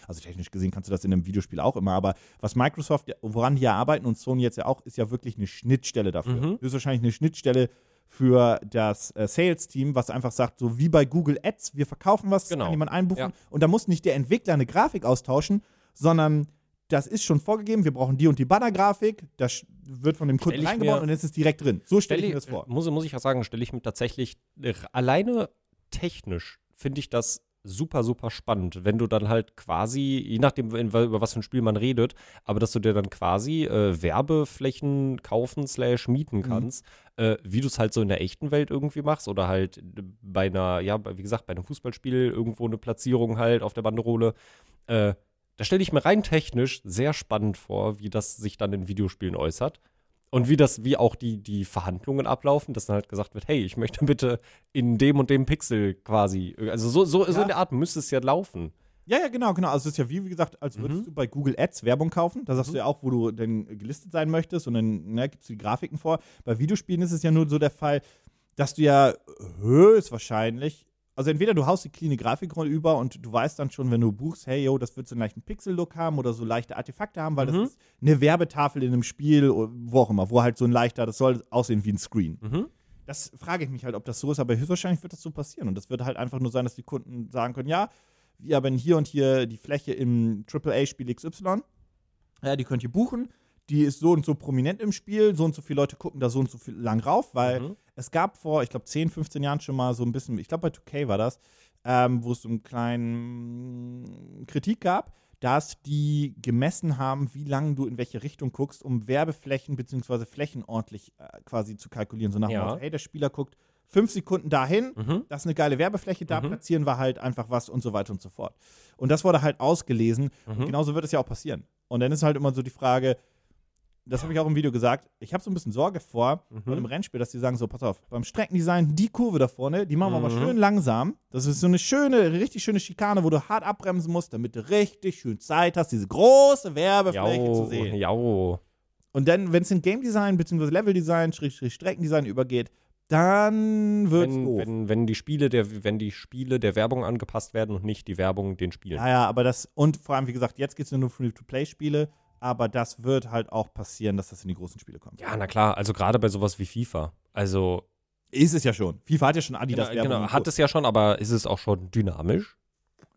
Speaker 1: Also technisch gesehen kannst du das in einem Videospiel auch immer, aber was Microsoft, woran die ja arbeiten und Sony jetzt ja auch, ist ja wirklich eine Schnittstelle dafür.
Speaker 2: Mhm.
Speaker 1: Das ist wahrscheinlich eine Schnittstelle für das äh, Sales-Team, was einfach sagt, so wie bei Google Ads, wir verkaufen was,
Speaker 2: Genau.
Speaker 1: kann jemand einbuchen
Speaker 2: Ja.
Speaker 1: und da muss nicht der Entwickler eine Grafik austauschen, sondern das ist schon vorgegeben, wir brauchen die und die Banner-Grafik, das wird von dem Kunden
Speaker 2: Stell ich
Speaker 1: reingebaut
Speaker 2: mir-
Speaker 1: und es ist direkt drin. So stelle ich
Speaker 2: Stell
Speaker 1: mir das vor.
Speaker 2: Muss, muss ich auch sagen, stelle ich mir tatsächlich äh, alleine technisch finde ich das super, super spannend, wenn du dann halt quasi, je nachdem, über was für ein Spiel man redet, aber dass du dir dann quasi äh, Werbeflächen kaufen slash mieten kannst, äh, wie du es halt so in der echten Welt irgendwie machst oder halt bei einer, ja, wie gesagt, bei einem Fußballspiel irgendwo eine Platzierung halt auf der Banderole. Äh, Da stelle ich mir rein technisch sehr spannend vor, wie das sich dann in Videospielen äußert. Und wie das, wie auch die, die Verhandlungen ablaufen, dass dann halt gesagt wird, hey, ich möchte bitte in dem und dem Pixel quasi. Also so, so, so
Speaker 1: Ja.
Speaker 2: in der Art müsste es ja laufen.
Speaker 1: Ja, ja, genau, genau. Also es ist ja wie, wie gesagt, als würdest
Speaker 2: Mhm.
Speaker 1: du bei Google Ads Werbung kaufen. Da sagst
Speaker 2: Mhm.
Speaker 1: du ja auch, wo du denn gelistet sein möchtest und dann ne, gibst du die Grafiken vor. Bei Videospielen ist es ja nur so der Fall, dass du ja höchstwahrscheinlich, also entweder du haust die cleane Grafikrolle über und du weißt dann schon, wenn du buchst, hey, yo, das wird so einen leichten Pixel-Look haben oder so leichte Artefakte haben, weil
Speaker 2: Mhm.
Speaker 1: das ist eine Werbetafel in einem Spiel, wo auch immer, wo halt so ein leichter, das soll aussehen wie ein Screen.
Speaker 2: Mhm.
Speaker 1: Das frage ich mich halt, ob das so ist, aber höchstwahrscheinlich wird das so passieren. Und das wird halt einfach nur sein, dass die Kunden sagen können, ja, wir haben hier und hier die Fläche im AAA-Spiel XY. Ja, die könnt ihr buchen. Die ist so und so prominent im Spiel. So und so viele Leute gucken da so und so viel lang rauf, weil
Speaker 2: Mhm.
Speaker 1: es gab vor, ich glaube, 10, 15 Jahren schon mal so ein bisschen, ich glaube, bei 2K war das, ähm, wo es so einen kleinen Kritik gab, dass die gemessen haben, wie lange du in welche Richtung guckst, um Werbeflächen bzw. Flächen ordentlich äh, quasi zu kalkulieren. So nach dem
Speaker 2: Ja.
Speaker 1: Motto, hey, der Spieler guckt fünf Sekunden dahin,
Speaker 2: Mhm.
Speaker 1: das ist eine geile Werbefläche, da
Speaker 2: Mhm.
Speaker 1: platzieren wir halt einfach was und so weiter und so fort. Und das wurde halt ausgelesen. Und
Speaker 2: Mhm.
Speaker 1: genauso wird es ja auch passieren. Und dann ist halt immer so die Frage, das habe ich auch im Video gesagt, ich habe so ein bisschen Sorge vor,
Speaker 2: Mhm.
Speaker 1: einem Rennspiel, dass die sagen so, pass auf, beim Streckendesign, die Kurve da vorne, die machen wir mal
Speaker 2: Mhm.
Speaker 1: schön langsam. Das ist so eine schöne, richtig schöne Schikane, wo du hart abbremsen musst, damit du richtig schön Zeit hast, diese große Werbefläche zu
Speaker 2: Jau,
Speaker 1: sehen.
Speaker 2: jau.
Speaker 1: Und dann, wenn es in Game Design bzw. Level Design, Streckendesign übergeht, dann wird's
Speaker 2: Wenn,
Speaker 1: doof.
Speaker 2: wenn, wenn, die Spiele der, wenn die Spiele der Werbung angepasst werden und nicht die Werbung den Spielen.
Speaker 1: Ja, ja, aber das, und vor allem, wie gesagt, jetzt geht es nur Free-to-Play-Spiele, aber das wird halt auch passieren, dass das in die großen Spiele kommt.
Speaker 2: Ja, na klar, also gerade bei sowas wie FIFA. Also,
Speaker 1: Ist es ja schon. FIFA hat ja schon Adidas
Speaker 2: genau, genau, hat es ja schon, aber ist es auch schon dynamisch?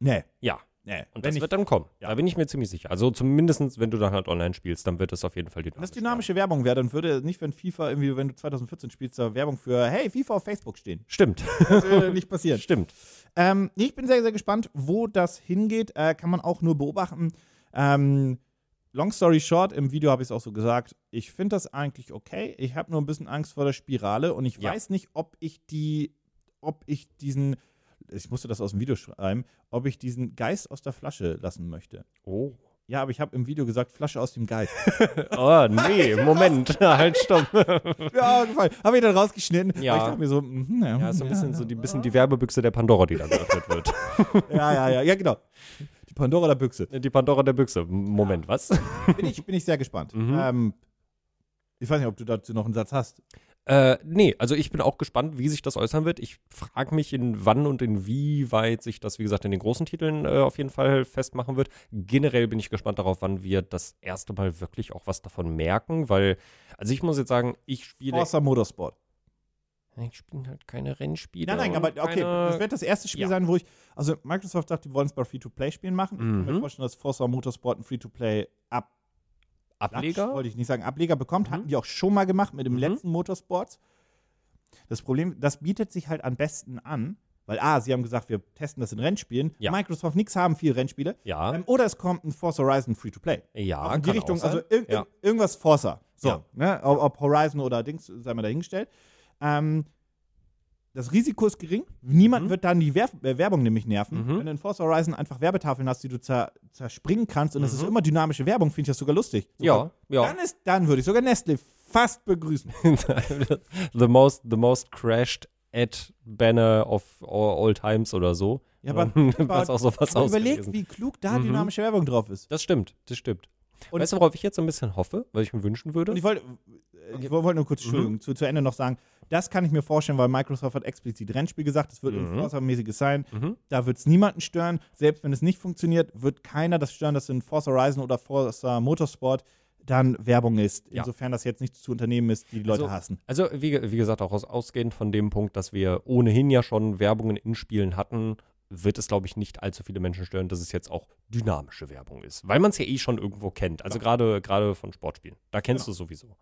Speaker 1: Nee,
Speaker 2: Ja.
Speaker 1: nee.
Speaker 2: Und
Speaker 1: Wenn
Speaker 2: das
Speaker 1: ich,
Speaker 2: wird dann kommen.
Speaker 1: Ja.
Speaker 2: Da bin ich mir ziemlich sicher. Also zumindest, wenn du dann halt online spielst, dann wird es auf jeden Fall
Speaker 1: wenn
Speaker 2: dynamisch.
Speaker 1: das dynamische Werbung wäre, dann würde nicht, wenn FIFA irgendwie, wenn du 2014 spielst, da Werbung für, hey, FIFA auf Facebook stehen.
Speaker 2: Stimmt.
Speaker 1: Das würde nicht passieren.
Speaker 2: Stimmt.
Speaker 1: Ähm, ich bin sehr, sehr gespannt, wo das hingeht. Äh, kann man auch nur beobachten. Ähm, long story short, im Video habe ich es auch so gesagt. Ich finde das eigentlich okay. Ich habe nur ein bisschen Angst vor der Spirale und ich
Speaker 2: Ja.
Speaker 1: weiß nicht, ob ich die, ob ich diesen, ich musste das aus dem Video schreiben, ob ich diesen Geist aus der Flasche lassen möchte.
Speaker 2: Oh.
Speaker 1: Ja, aber ich habe im Video gesagt, Flasche aus dem Geist.
Speaker 2: Oh, nee, Moment. halt, stopp.
Speaker 1: ja, gefallen. Habe ich dann rausgeschnitten.
Speaker 2: Ja.
Speaker 1: Ich dachte mir so, mhm, ja,
Speaker 2: Ja, ist so ein bisschen so die, bisschen die Werbebüchse der Pandora, die da geöffnet wird.
Speaker 1: ja, ja, ja, ja, genau. Die Pandora der Büchse.
Speaker 2: Die Pandora der Büchse. Moment, was?
Speaker 1: bin ich, bin ich sehr gespannt.
Speaker 2: Mhm.
Speaker 1: Ähm, ich weiß nicht, ob du dazu noch einen Satz hast.
Speaker 2: Äh, nee, also ich bin auch gespannt, wie sich das äußern wird. Ich frage mich, in wann und inwieweit sich das, wie gesagt, in den großen Titeln äh, auf jeden Fall festmachen wird. Generell bin ich gespannt darauf, wann wir das erste Mal wirklich auch was davon merken, weil, also ich muss jetzt sagen, ich spiele.
Speaker 1: Forza Motorsport.
Speaker 2: Ich spiele halt keine Rennspiele.
Speaker 1: Nein, nein, aber okay, das wird das erste Spiel
Speaker 2: Ja.
Speaker 1: sein, wo ich. Also, Microsoft sagt, die wollen es bei Free-to-Play-Spielen machen. Ich kann mir
Speaker 2: Mhm.
Speaker 1: vorstellen, dass Forza Motorsport ein Free-to-Play-Ab
Speaker 2: Ableger.
Speaker 1: wollte ich nicht sagen, Ableger bekommt.
Speaker 2: Mhm.
Speaker 1: Hatten die auch schon mal gemacht mit dem
Speaker 2: Mhm.
Speaker 1: letzten Motorsports. Das Problem, das bietet sich halt am besten an, weil A, sie haben gesagt, wir testen das in Rennspielen.
Speaker 2: Ja.
Speaker 1: Microsoft nix haben, viel Rennspiele.
Speaker 2: Ja,
Speaker 1: Ähm, oder es kommt ein Forza Horizon Free-to-Play.
Speaker 2: ja,
Speaker 1: Auch in die Richtung, also ir
Speaker 2: ja.
Speaker 1: ir irgendwas Forza. So, ne? ob, ob Horizon oder Dings, sei mal dahingestellt. Ähm, das Risiko ist gering. Niemand
Speaker 2: Mhm.
Speaker 1: wird dann die Wer äh, Werbung nämlich nerven.
Speaker 2: Mhm.
Speaker 1: Wenn du in Forza Horizon einfach Werbetafeln hast, die du zer zerspringen kannst und es ist
Speaker 2: Mhm.
Speaker 1: immer dynamische Werbung, finde ich das sogar lustig.
Speaker 2: ja, ja.
Speaker 1: Dann, ist, dann würde ich sogar Nestle fast begrüßen.
Speaker 2: the most, the most crashed ad banner of all, all times oder so.
Speaker 1: Ja, aber,
Speaker 2: was auch sowas
Speaker 1: aber überleg,
Speaker 2: ausgelesen.
Speaker 1: wie klug da
Speaker 2: Mhm.
Speaker 1: dynamische Werbung drauf ist.
Speaker 2: Das stimmt, das stimmt.
Speaker 1: Und-
Speaker 2: weißt du, worauf ich jetzt so ein bisschen hoffe, was ich mir wünschen würde?
Speaker 1: Und ich wollte, äh, ich wollte nur kurz,
Speaker 2: Mhm.
Speaker 1: Entschuldigung, zu, zu Ende noch sagen, das kann ich mir vorstellen, weil Microsoft hat explizit Rennspiel gesagt, es wird
Speaker 2: Mhm.
Speaker 1: ein Forza-mäßiges sein.
Speaker 2: Mhm.
Speaker 1: Da wird es niemanden stören. Selbst wenn es nicht funktioniert, wird keiner das stören, dass in Forza Horizon oder Forza Motorsport dann Werbung ist.
Speaker 2: Ja.
Speaker 1: Insofern das jetzt nicht zu Unternehmen ist, die die Leute
Speaker 2: Also-
Speaker 1: hassen.
Speaker 2: Also, wie, wie gesagt, auch aus, ausgehend von dem Punkt, dass wir ohnehin ja schon Werbungen in Spielen hatten, wird es, glaube ich, nicht allzu viele Menschen stören, dass es jetzt auch dynamische Werbung ist. Weil man es ja eh schon irgendwo kennt. Also gerade gerade von Sportspielen. Da kennst
Speaker 1: Genau.
Speaker 2: du sowieso.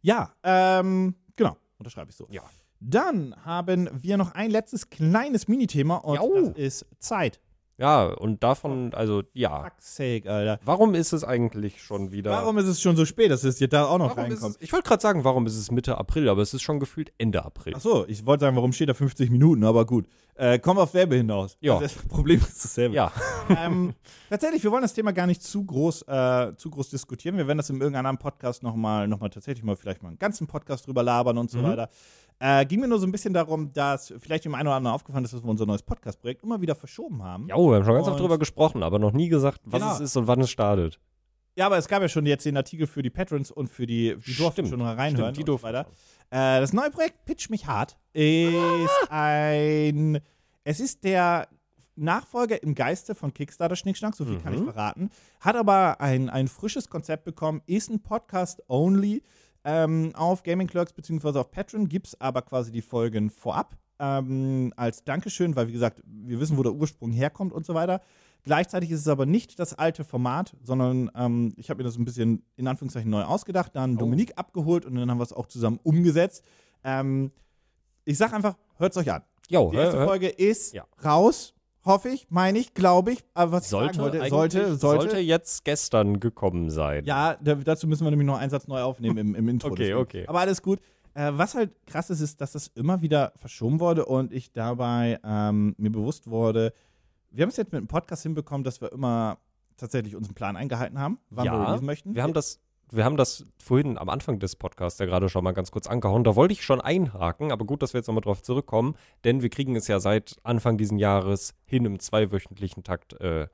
Speaker 1: Ja, ähm, genau, unterschreibe ich so.
Speaker 2: Ja.
Speaker 1: Dann haben wir noch ein letztes kleines Minithema und
Speaker 2: Jau.
Speaker 1: das ist Zeit.
Speaker 2: Ja, und davon, also ja.
Speaker 1: Fuck's sake, Alter.
Speaker 2: Warum ist es eigentlich schon wieder.
Speaker 1: Warum ist es schon so spät, dass es jetzt da auch noch
Speaker 2: warum
Speaker 1: reinkommt?
Speaker 2: es, ich wollte gerade sagen, warum ist es Mitte April, aber es ist schon gefühlt Ende April.
Speaker 1: Ach so, ich wollte sagen, warum steht da 50 Minuten, aber gut. Äh, komm auf selbe hinaus.
Speaker 2: Ja.
Speaker 1: Das Problem ist dasselbe.
Speaker 2: Ja.
Speaker 1: ähm, tatsächlich, wir wollen das Thema gar nicht zu groß, äh, zu groß diskutieren. Wir werden das in irgendeinem anderen Podcast nochmal, noch mal tatsächlich mal vielleicht mal einen ganzen Podcast drüber labern und so
Speaker 2: Mhm.
Speaker 1: weiter. Äh, ging mir nur so ein bisschen darum, dass vielleicht dem einen oder anderen aufgefallen ist, dass wir unser neues Podcast-Projekt immer wieder verschoben haben.
Speaker 2: Ja, oh, wir haben schon ganz oft
Speaker 1: Und-
Speaker 2: drüber gesprochen, aber noch nie gesagt, was
Speaker 1: Genau.
Speaker 2: es ist und wann es startet.
Speaker 1: Ja, aber es gab ja schon jetzt den Artikel für die Patrons und für die, die durften schon mal reinhören
Speaker 2: stimmt, die durften
Speaker 1: weiter. Äh, das neue Projekt Pitch mich hart ist ein, es ist der Nachfolger im Geiste von Kickstarter Schnickschnack, so viel kann ich
Speaker 2: Mhm.
Speaker 1: verraten, hat aber ein, ein frisches Konzept bekommen, ist ein Podcast only ähm, auf Gaming Clerks beziehungsweise auf Patreon, gibt es aber quasi die Folgen vorab ähm, als Dankeschön, weil wie gesagt, wir wissen, wo der Ursprung herkommt und so weiter. Gleichzeitig ist es aber nicht das alte Format, sondern ähm, ich habe mir das ein bisschen in Anführungszeichen neu ausgedacht, dann
Speaker 2: Oh.
Speaker 1: Dominik abgeholt und dann haben wir es auch zusammen umgesetzt. Ähm, ich sag einfach, hört es euch an.
Speaker 2: Jo,
Speaker 1: Die erste
Speaker 2: hä, hä?
Speaker 1: Folge ist
Speaker 2: Ja.
Speaker 1: raus, hoffe ich, meine ich, glaube ich. Aber was ich
Speaker 2: sollte,
Speaker 1: sagen wollte, sollte, sollte,
Speaker 2: sollte jetzt gestern gekommen sein.
Speaker 1: Ja, da, dazu müssen wir nämlich noch einen Satz neu aufnehmen im, im Intro.
Speaker 2: Okay,
Speaker 1: deswegen.
Speaker 2: okay.
Speaker 1: Aber alles gut. Äh, was halt krass ist, ist, dass das immer wieder verschoben wurde und ich dabei ähm, mir bewusst wurde, wir haben es jetzt mit dem Podcast hinbekommen, dass wir immer tatsächlich unseren Plan eingehalten haben, wann wir
Speaker 2: Ja,
Speaker 1: releasen möchten.
Speaker 2: Wir haben das, wir haben das vorhin am Anfang des Podcasts ja gerade schon mal ganz kurz angehauen. Da wollte ich schon einhaken, aber gut, dass wir jetzt nochmal drauf zurückkommen, denn wir kriegen es ja seit Anfang diesen Jahres hin, im zweiwöchentlichen Takt äh,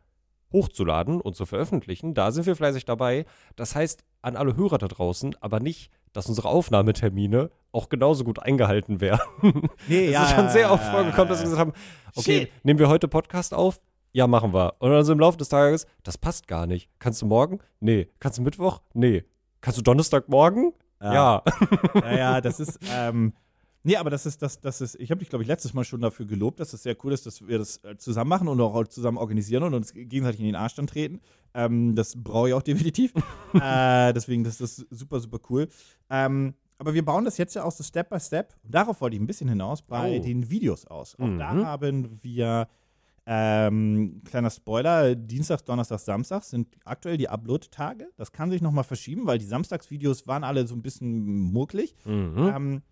Speaker 2: hochzuladen und zu veröffentlichen. Da sind wir fleißig dabei. Das heißt, an alle Hörer da draußen, aber nicht, dass unsere Aufnahmetermine auch genauso gut eingehalten werden.
Speaker 1: nee,
Speaker 2: Es ist schon sehr oft vorgekommen, dass wir gesagt haben, okay,
Speaker 1: Shit.
Speaker 2: nehmen wir heute Podcast auf? Ja, machen wir. Und dann so im Laufe des Tages, das passt gar nicht. Kannst du morgen? Nee. Kannst du Mittwoch? Nee. Kannst du Donnerstagmorgen? Ja.
Speaker 1: ja, ja, das ist, ähm, nee, aber das ist, das, das ist, ich habe dich, glaube ich, letztes Mal schon dafür gelobt, dass das sehr cool ist, dass wir das äh, zusammen machen und auch zusammen organisieren und uns gegenseitig in den Arsch dann treten. Ähm, das brauche ich auch definitiv. äh, deswegen, das ist super, super cool. Ähm, aber wir bauen das jetzt ja auch so Step by Step. Und darauf wollte ich ein bisschen hinaus bei
Speaker 2: Oh.
Speaker 1: den Videos aus. Auch da
Speaker 2: Mhm.
Speaker 1: haben wir ähm, kleiner Spoiler, Dienstag, Donnerstag, Samstag sind aktuell die Upload-Tage. Das kann sich nochmal verschieben, weil die Samstagsvideos waren alle so ein bisschen mucklig.
Speaker 2: Mhm.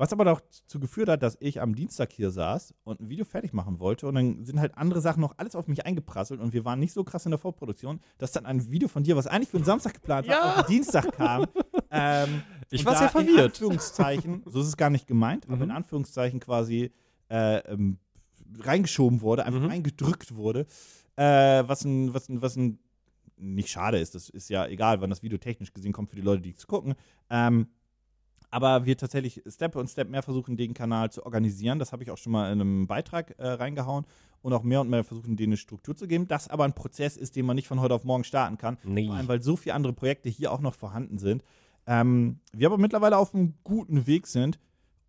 Speaker 1: Was aber dazu geführt hat, dass ich am Dienstag hier saß und ein Video fertig machen wollte und dann sind halt andere Sachen noch alles auf mich eingeprasselt und wir waren nicht so krass in der Vorproduktion, dass dann ein Video von dir, was eigentlich für den Samstag geplant war,
Speaker 2: Ja.
Speaker 1: auf den Dienstag kam. ähm,
Speaker 2: Ich war sehr
Speaker 1: In
Speaker 2: verwirrt.
Speaker 1: Anführungszeichen, so ist es gar nicht gemeint, aber
Speaker 2: Mhm.
Speaker 1: in Anführungszeichen quasi äh, ähm, reingeschoben wurde, einfach
Speaker 2: Mhm.
Speaker 1: reingedrückt wurde, äh, was ein, was ein, was ein nicht schade ist, das ist ja egal, wann das Video technisch gesehen kommt für die Leute, die es gucken. Ähm, aber wir tatsächlich Step und Step mehr versuchen, den Kanal zu organisieren. Das habe ich auch schon mal in einem Beitrag äh, reingehauen und auch mehr und mehr versuchen, denen eine Struktur zu geben. Das aber ein Prozess ist, den man nicht von heute auf morgen starten kann.
Speaker 2: Nee.
Speaker 1: Vor allem, weil so viele andere Projekte hier auch noch vorhanden sind. Ähm, wir aber mittlerweile auf einem guten Weg sind.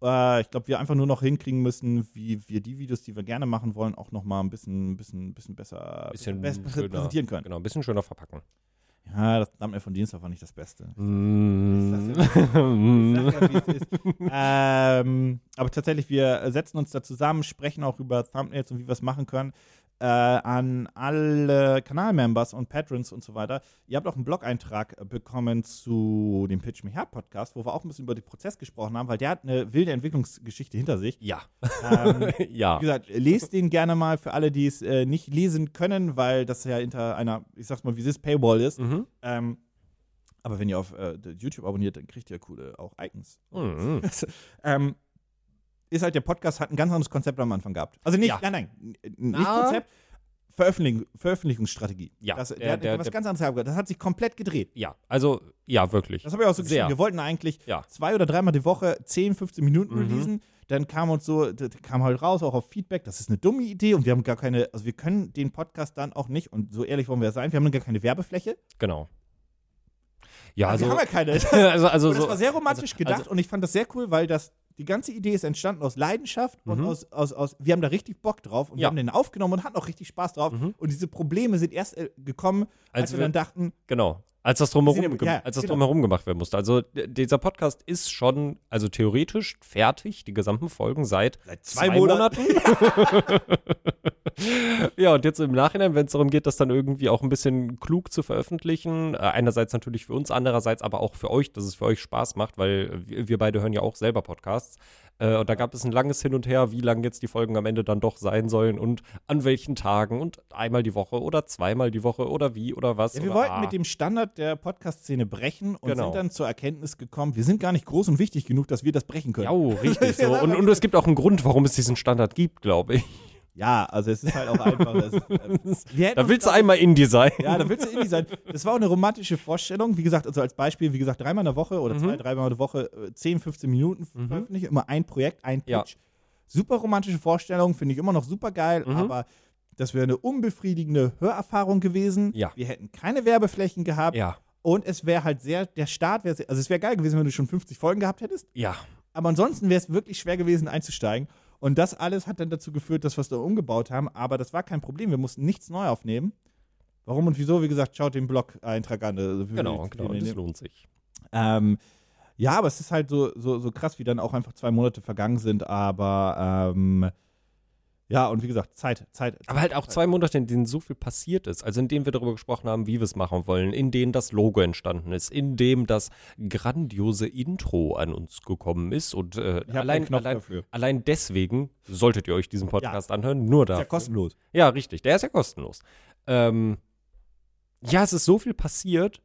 Speaker 1: Äh, ich glaube, wir einfach nur noch hinkriegen müssen, wie wir die Videos, die wir gerne machen wollen, auch noch mal ein bisschen, bisschen, bisschen besser
Speaker 2: Bisschen
Speaker 1: besser
Speaker 2: schöner.
Speaker 1: präsentieren können.
Speaker 2: Genau, ein bisschen schöner verpacken.
Speaker 1: Ja, das Thumbnail von Dienstag war nicht das Beste.
Speaker 2: Mm.
Speaker 1: Ja, ähm, aber tatsächlich, wir setzen uns da zusammen, sprechen auch über Thumbnails und wie wir es machen können. Äh, an alle Kanalmembers und Patrons und so weiter. Ihr habt auch einen Blog-Eintrag äh, bekommen zu dem Pitch Me Hard Podcast, wo wir auch ein bisschen über den Prozess gesprochen haben, weil der hat eine wilde Entwicklungsgeschichte hinter sich.
Speaker 2: ja.
Speaker 1: Ähm,
Speaker 2: ja.
Speaker 1: wie gesagt, lest den gerne mal für alle, die es äh, nicht lesen können, weil das ja hinter einer, ich sag's mal, wie es Paywall ist.
Speaker 2: Mhm.
Speaker 1: Ähm, aber wenn ihr auf äh, YouTube abonniert, dann kriegt ihr coole auch Icons.
Speaker 2: Mhm.
Speaker 1: ähm, ist halt der Podcast hat ein ganz anderes Konzept am Anfang gehabt. Also nicht,
Speaker 2: Ja.
Speaker 1: nein, nein, nicht
Speaker 2: Ah.
Speaker 1: Konzept, Veröffentlichung, Veröffentlichungsstrategie.
Speaker 2: Ja,
Speaker 1: das, der,
Speaker 2: der-
Speaker 1: hat
Speaker 2: der-
Speaker 1: was
Speaker 2: der-
Speaker 1: ganz anderes gehabt. Das hat sich komplett gedreht.
Speaker 2: Ja, also, ja, wirklich.
Speaker 1: Das habe ich auch so geschrieben. Wir wollten eigentlich
Speaker 2: Ja.
Speaker 1: zwei oder dreimal die Woche 10, 15 Minuten
Speaker 2: Mhm.
Speaker 1: releasen. Dann kam uns so, kam halt raus, auch auf Feedback, das ist eine dumme Idee und wir haben gar keine, also wir können den Podcast dann auch nicht, und so ehrlich wollen wir sein, wir haben dann gar keine Werbefläche.
Speaker 2: Genau. Ja,
Speaker 1: Also,
Speaker 2: also,
Speaker 1: wir haben ja keine.
Speaker 2: also, also
Speaker 1: Und das
Speaker 2: so,
Speaker 1: war sehr romantisch
Speaker 2: also-
Speaker 1: gedacht
Speaker 2: also-
Speaker 1: und ich fand das sehr cool, weil das die ganze Idee ist entstanden aus Leidenschaft und
Speaker 2: Mhm.
Speaker 1: aus, aus, aus, wir haben da richtig Bock drauf und wir
Speaker 2: Ja.
Speaker 1: haben den aufgenommen und hatten auch richtig Spaß drauf.
Speaker 2: Mhm.
Speaker 1: Und diese Probleme sind erst äh, gekommen, als,
Speaker 2: Als
Speaker 1: wir
Speaker 2: wir-
Speaker 1: dann dachten,
Speaker 2: genau. Als das drumherum, gem-
Speaker 1: ja,
Speaker 2: als das
Speaker 1: genau.
Speaker 2: drumherum gemacht werden musste. Also dieser Podcast ist schon, also theoretisch fertig, die gesamten Folgen seit,
Speaker 1: Seit
Speaker 2: zwei, Monaten. ja, und jetzt im Nachhinein, wenn es darum geht, das dann irgendwie auch ein bisschen klug zu veröffentlichen, äh, einerseits natürlich für uns, andererseits aber auch für euch, dass es für euch Spaß macht, weil wir, beide hören ja auch selber Podcasts. Äh, und da gab es ein langes Hin und Her, wie lang jetzt die Folgen am Ende dann doch sein sollen und an welchen Tagen und einmal die Woche oder zweimal die Woche oder wie oder was.
Speaker 1: Ja, wir wollten
Speaker 2: ah.
Speaker 1: mit dem Standard der Podcast-Szene brechen und
Speaker 2: Genau.
Speaker 1: sind dann zur Erkenntnis gekommen, wir sind gar nicht groß und wichtig genug, dass wir das brechen können.
Speaker 2: Ja, oh, richtig so. Und, und es gibt auch einen Grund, warum es diesen Standard gibt, glaube ich.
Speaker 1: Ja, also es ist halt auch einfach. Es, äh,
Speaker 2: Da willst du einmal Indie sein.
Speaker 1: Ja, da willst du Indie sein. Das war auch eine romantische Vorstellung. Wie gesagt, also als Beispiel, wie gesagt, dreimal in der Woche oder
Speaker 2: Mhm.
Speaker 1: zwei, dreimal in der Woche, äh, 10, 15 Minuten veröffentlichen, immer ein Projekt, ein Pitch.
Speaker 2: Ja.
Speaker 1: Super romantische Vorstellung, finde ich immer noch super geil,
Speaker 2: Mhm.
Speaker 1: aber das wäre eine unbefriedigende Hörerfahrung gewesen.
Speaker 2: Ja.
Speaker 1: Wir hätten keine Werbeflächen gehabt
Speaker 2: Ja,
Speaker 1: und es wäre halt sehr, der Start wäre, sehr- also es wäre geil gewesen, wenn du schon 50 Folgen gehabt hättest,
Speaker 2: ja.
Speaker 1: aber ansonsten wäre es wirklich schwer gewesen einzusteigen. Und das alles hat dann dazu geführt, dass wir es da umgebaut haben. Aber das war kein Problem. Wir mussten nichts neu aufnehmen. Warum und wieso? Wie gesagt, schaut den Blog-Eintrag an. Also
Speaker 2: Genau, genau. Das lohnt sich.
Speaker 1: ähm, ja, aber es ist halt so, so, so krass, wie dann auch einfach zwei Monate vergangen sind. Aber ähm, ja, und wie gesagt, Zeit, Zeit.
Speaker 2: Aber halt auch zwei Monate, in denen so viel passiert ist. Also in denen wir darüber gesprochen haben, wie wir es machen wollen, in denen das Logo entstanden ist, in dem das grandiose Intro an uns gekommen ist. Und äh, allein, allein, allein deswegen solltet ihr euch diesen Podcast anhören. Nur
Speaker 1: Ist
Speaker 2: da.
Speaker 1: ja kostenlos.
Speaker 2: Ja, richtig. Der ist ja kostenlos. Ähm, ja, es ist so viel passiert.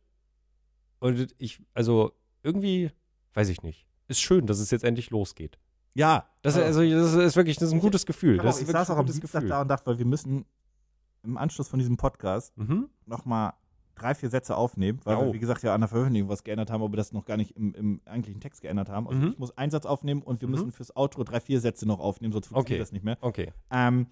Speaker 2: Und ich, also irgendwie, weiß ich nicht. Ist schön, dass es jetzt endlich losgeht.
Speaker 1: Ja,
Speaker 2: Das, ist,
Speaker 1: aber-
Speaker 2: also, das ist wirklich, das ist ein gutes Gefühl.
Speaker 1: aber
Speaker 2: Das
Speaker 1: ich saß auch am Dienstag
Speaker 2: Gefühl.
Speaker 1: da und dachte, weil wir müssen im Anschluss von diesem Podcast
Speaker 2: Mhm.
Speaker 1: nochmal drei, vier Sätze aufnehmen, weil
Speaker 2: Oh.
Speaker 1: wir, wie gesagt, ja an der Veröffentlichung was geändert haben, aber das noch gar nicht im, im eigentlichen Text geändert haben. Also
Speaker 2: Mhm.
Speaker 1: ich muss einen Satz aufnehmen und wir
Speaker 2: Mhm.
Speaker 1: müssen fürs Outro drei, vier Sätze noch aufnehmen, sonst funktioniert
Speaker 2: Okay.
Speaker 1: das nicht mehr.
Speaker 2: Okay.
Speaker 1: Ähm, und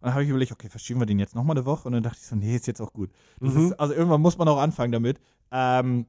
Speaker 1: dann habe ich überlegt, okay, verschieben wir den jetzt nochmal eine Woche? Und dann dachte ich so, nee, ist jetzt auch gut.
Speaker 2: Mhm.
Speaker 1: ist, also irgendwann muss man auch anfangen damit. Ähm,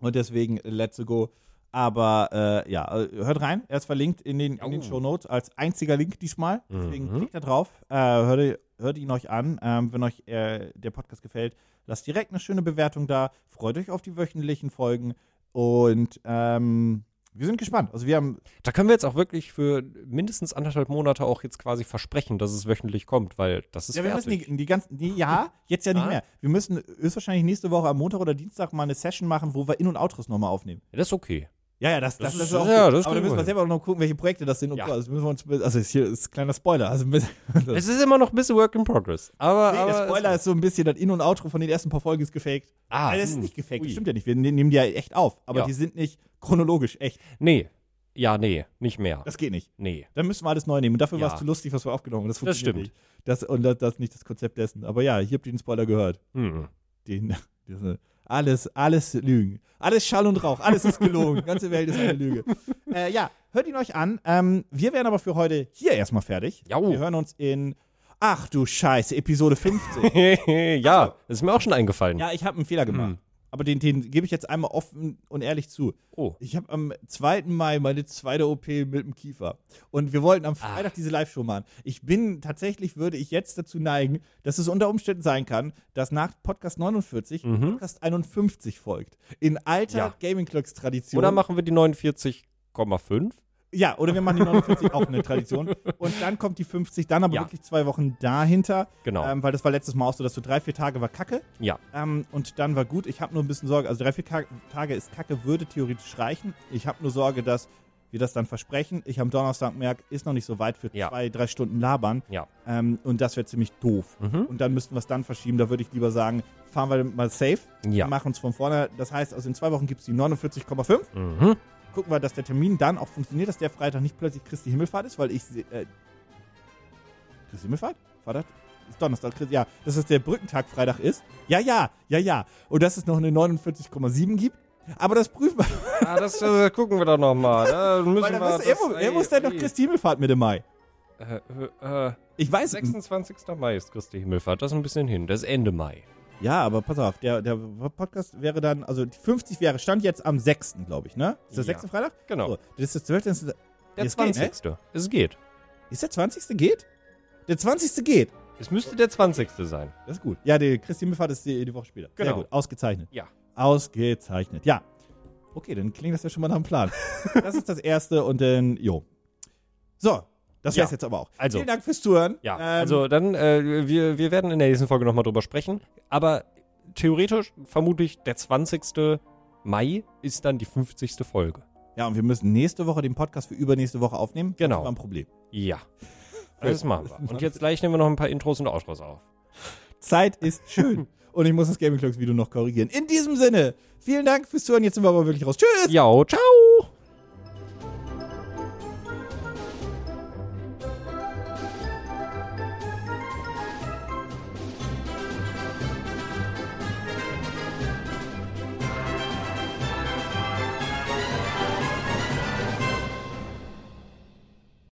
Speaker 1: und deswegen, let's go. Aber äh, ja, äh, hört rein. Er ist verlinkt in den, in den
Speaker 2: Oh.
Speaker 1: Show Notes als einziger Link diesmal. Deswegen
Speaker 2: Mhm.
Speaker 1: klickt da drauf, äh, hört, hört ihn euch an. Ähm, wenn euch äh, der Podcast gefällt, lasst direkt eine schöne Bewertung da. Freut euch auf die wöchentlichen Folgen. Und ähm, wir sind gespannt. Also wir haben
Speaker 2: Da können wir jetzt auch wirklich für mindestens anderthalb Monate auch jetzt quasi versprechen, dass es wöchentlich kommt, weil das ist
Speaker 1: Ja, wir
Speaker 2: fertig.
Speaker 1: müssen die, die ganzen, die, ja, jetzt ja nicht
Speaker 2: Ah.
Speaker 1: mehr. Wir müssen höchstwahrscheinlich nächste Woche am Montag oder Dienstag mal eine Session machen, wo wir In- und Outros nochmal aufnehmen.
Speaker 2: Ja, das ist okay.
Speaker 1: Ja, ja, das, das,
Speaker 2: Das ist-
Speaker 1: auch
Speaker 2: ja, das
Speaker 1: Aber da müssen wir selber noch gucken, welche Projekte das sind.
Speaker 2: Ja.
Speaker 1: so. Also müssen wir uns, also ist hier ist ein kleiner Spoiler. Also
Speaker 2: Es ist immer noch ein bisschen Work in Progress. Aber,
Speaker 1: nee,
Speaker 2: aber
Speaker 1: der Spoiler ist so ein bisschen, das In- und Outro von den ersten paar Folgen ist gefaked.
Speaker 2: Ah,
Speaker 1: Also das ist
Speaker 2: hm.
Speaker 1: nicht gefaked,
Speaker 2: Ui.
Speaker 1: das stimmt ja nicht. Wir ne- nehmen die ja echt auf, aber
Speaker 2: Ja.
Speaker 1: die sind nicht chronologisch echt.
Speaker 2: Nee. Ja, nee, nicht mehr.
Speaker 1: Das geht nicht.
Speaker 2: nee.
Speaker 1: Dann müssen wir alles neu nehmen. Und dafür war
Speaker 2: Ja.
Speaker 1: es zu lustig, was wir aufgenommen haben. Das,
Speaker 2: Das
Speaker 1: funktioniert
Speaker 2: stimmt.
Speaker 1: Nicht. Das, und das, das ist nicht das Konzept dessen. Aber ja, hier habt ihr den Spoiler gehört.
Speaker 2: Hm.
Speaker 1: Den, diese, alles, alles Lügen. Alles Schall und Rauch. Alles ist gelogen. Die ganze Welt ist eine Lüge. Äh, ja, hört ihn euch an. Ähm, wir wären aber für heute hier erstmal fertig.
Speaker 2: Jau.
Speaker 1: Wir hören uns in, ach du Scheiße, Episode 15.
Speaker 2: ja, das ist mir auch schon eingefallen.
Speaker 1: ja, ich habe einen Fehler gemacht.
Speaker 2: Hm.
Speaker 1: Aber den, den gebe ich jetzt einmal offen und ehrlich zu.
Speaker 2: Oh.
Speaker 1: Ich habe am 2. Mai meine zweite OP mit dem Kiefer. Und wir wollten am Freitag diese Live-Show machen. Ich bin tatsächlich, würde ich jetzt dazu neigen, dass es unter Umständen sein kann, dass nach Podcast 49
Speaker 2: Mhm.
Speaker 1: Podcast 51 folgt. In alter
Speaker 2: Ja.
Speaker 1: Gaming Clocks Tradition.
Speaker 2: Oder machen wir die 49,5?
Speaker 1: Ja, oder wir machen die 49 auch eine Tradition. Und dann kommt die 50, dann aber
Speaker 2: Ja.
Speaker 1: wirklich zwei Wochen dahinter.
Speaker 2: Genau.
Speaker 1: Ähm, weil das war letztes Mal auch so, dass so drei, vier Tage war Kacke.
Speaker 2: ja.
Speaker 1: Ähm, und dann war gut. Ich habe nur ein bisschen Sorge. Also drei, vier Ka- Tage ist Kacke, würde theoretisch reichen. Ich habe nur Sorge, dass wir das dann versprechen. Ich am Donnerstag merke, ist noch nicht so weit für
Speaker 2: Ja.
Speaker 1: zwei, drei Stunden labern.
Speaker 2: Ja.
Speaker 1: Ähm, und das wäre ziemlich doof.
Speaker 2: Mhm.
Speaker 1: Und dann müssten wir es dann verschieben. Da würde ich lieber sagen, fahren wir mal safe.
Speaker 2: Ja.
Speaker 1: Machen es von vorne. Das heißt, also in zwei Wochen gibt es die 49,5.
Speaker 2: Mhm.
Speaker 1: Gucken wir, dass der Termin dann auch funktioniert, dass der Freitag nicht plötzlich Christi Himmelfahrt ist, weil ich. Äh, Christi Himmelfahrt? Freitag? Ist Donnerstag, Christi- ja. Dass es der Brückentag Freitag ist. Ja, ja, ja, ja. Und dass es noch eine 49,7 gibt. Aber das prüfen wir.
Speaker 2: Ah, das äh, gucken wir doch nochmal. Da müssen
Speaker 1: Weil
Speaker 2: wir.
Speaker 1: dann muss, er, muss, er muss dann noch Christi Himmelfahrt Mitte Mai.
Speaker 2: Äh, äh, äh,
Speaker 1: Ich weiß
Speaker 2: 26. Mai ist Christi Himmelfahrt. Das ist ein bisschen hin. Das ist Ende Mai.
Speaker 1: Ja, aber pass auf, der, der Podcast wäre dann, also die 50 wäre, stand jetzt am 6., glaube ich, ne? Ist das
Speaker 2: Ja.
Speaker 1: 6. Freitag?
Speaker 2: Genau.
Speaker 1: So, das ist das 12. Das ist,
Speaker 2: Der
Speaker 1: Es geht, ne?
Speaker 2: 20. Es geht.
Speaker 1: ist der 20. geht? Der 20. geht.
Speaker 2: Es müsste der 20. sein.
Speaker 1: Das ist gut. Ja, die Christi Himmelfahrt ist die, die Woche später. Sehr
Speaker 2: Genau.
Speaker 1: gut, ausgezeichnet.
Speaker 2: Ja.
Speaker 1: Ausgezeichnet. Ja. Okay, dann klingt das ja schon mal nach einem Plan. das ist das Erste und dann, jo. So, das
Speaker 2: Ja.
Speaker 1: wär's jetzt aber auch.
Speaker 2: Also.
Speaker 1: Vielen Dank fürs Zuhören.
Speaker 2: Ja,
Speaker 1: Ähm,
Speaker 2: also dann, äh, wir, wir werden in der nächsten Folge nochmal drüber sprechen. Aber theoretisch, vermutlich der 20. Mai ist dann die 50. Folge.
Speaker 1: Ja, und wir müssen nächste Woche den Podcast für übernächste Woche aufnehmen.
Speaker 2: Genau.
Speaker 1: Das war ein Problem.
Speaker 2: Ja. Das machen wir. Und jetzt gleich nehmen wir noch ein paar Intros und Outros auf.
Speaker 1: Zeit ist schön. und ich muss das Gaming Clocks Video noch korrigieren. In diesem Sinne, vielen Dank fürs Zuhören. Jetzt sind wir aber wirklich raus. Tschüss!
Speaker 2: Ja, ciao!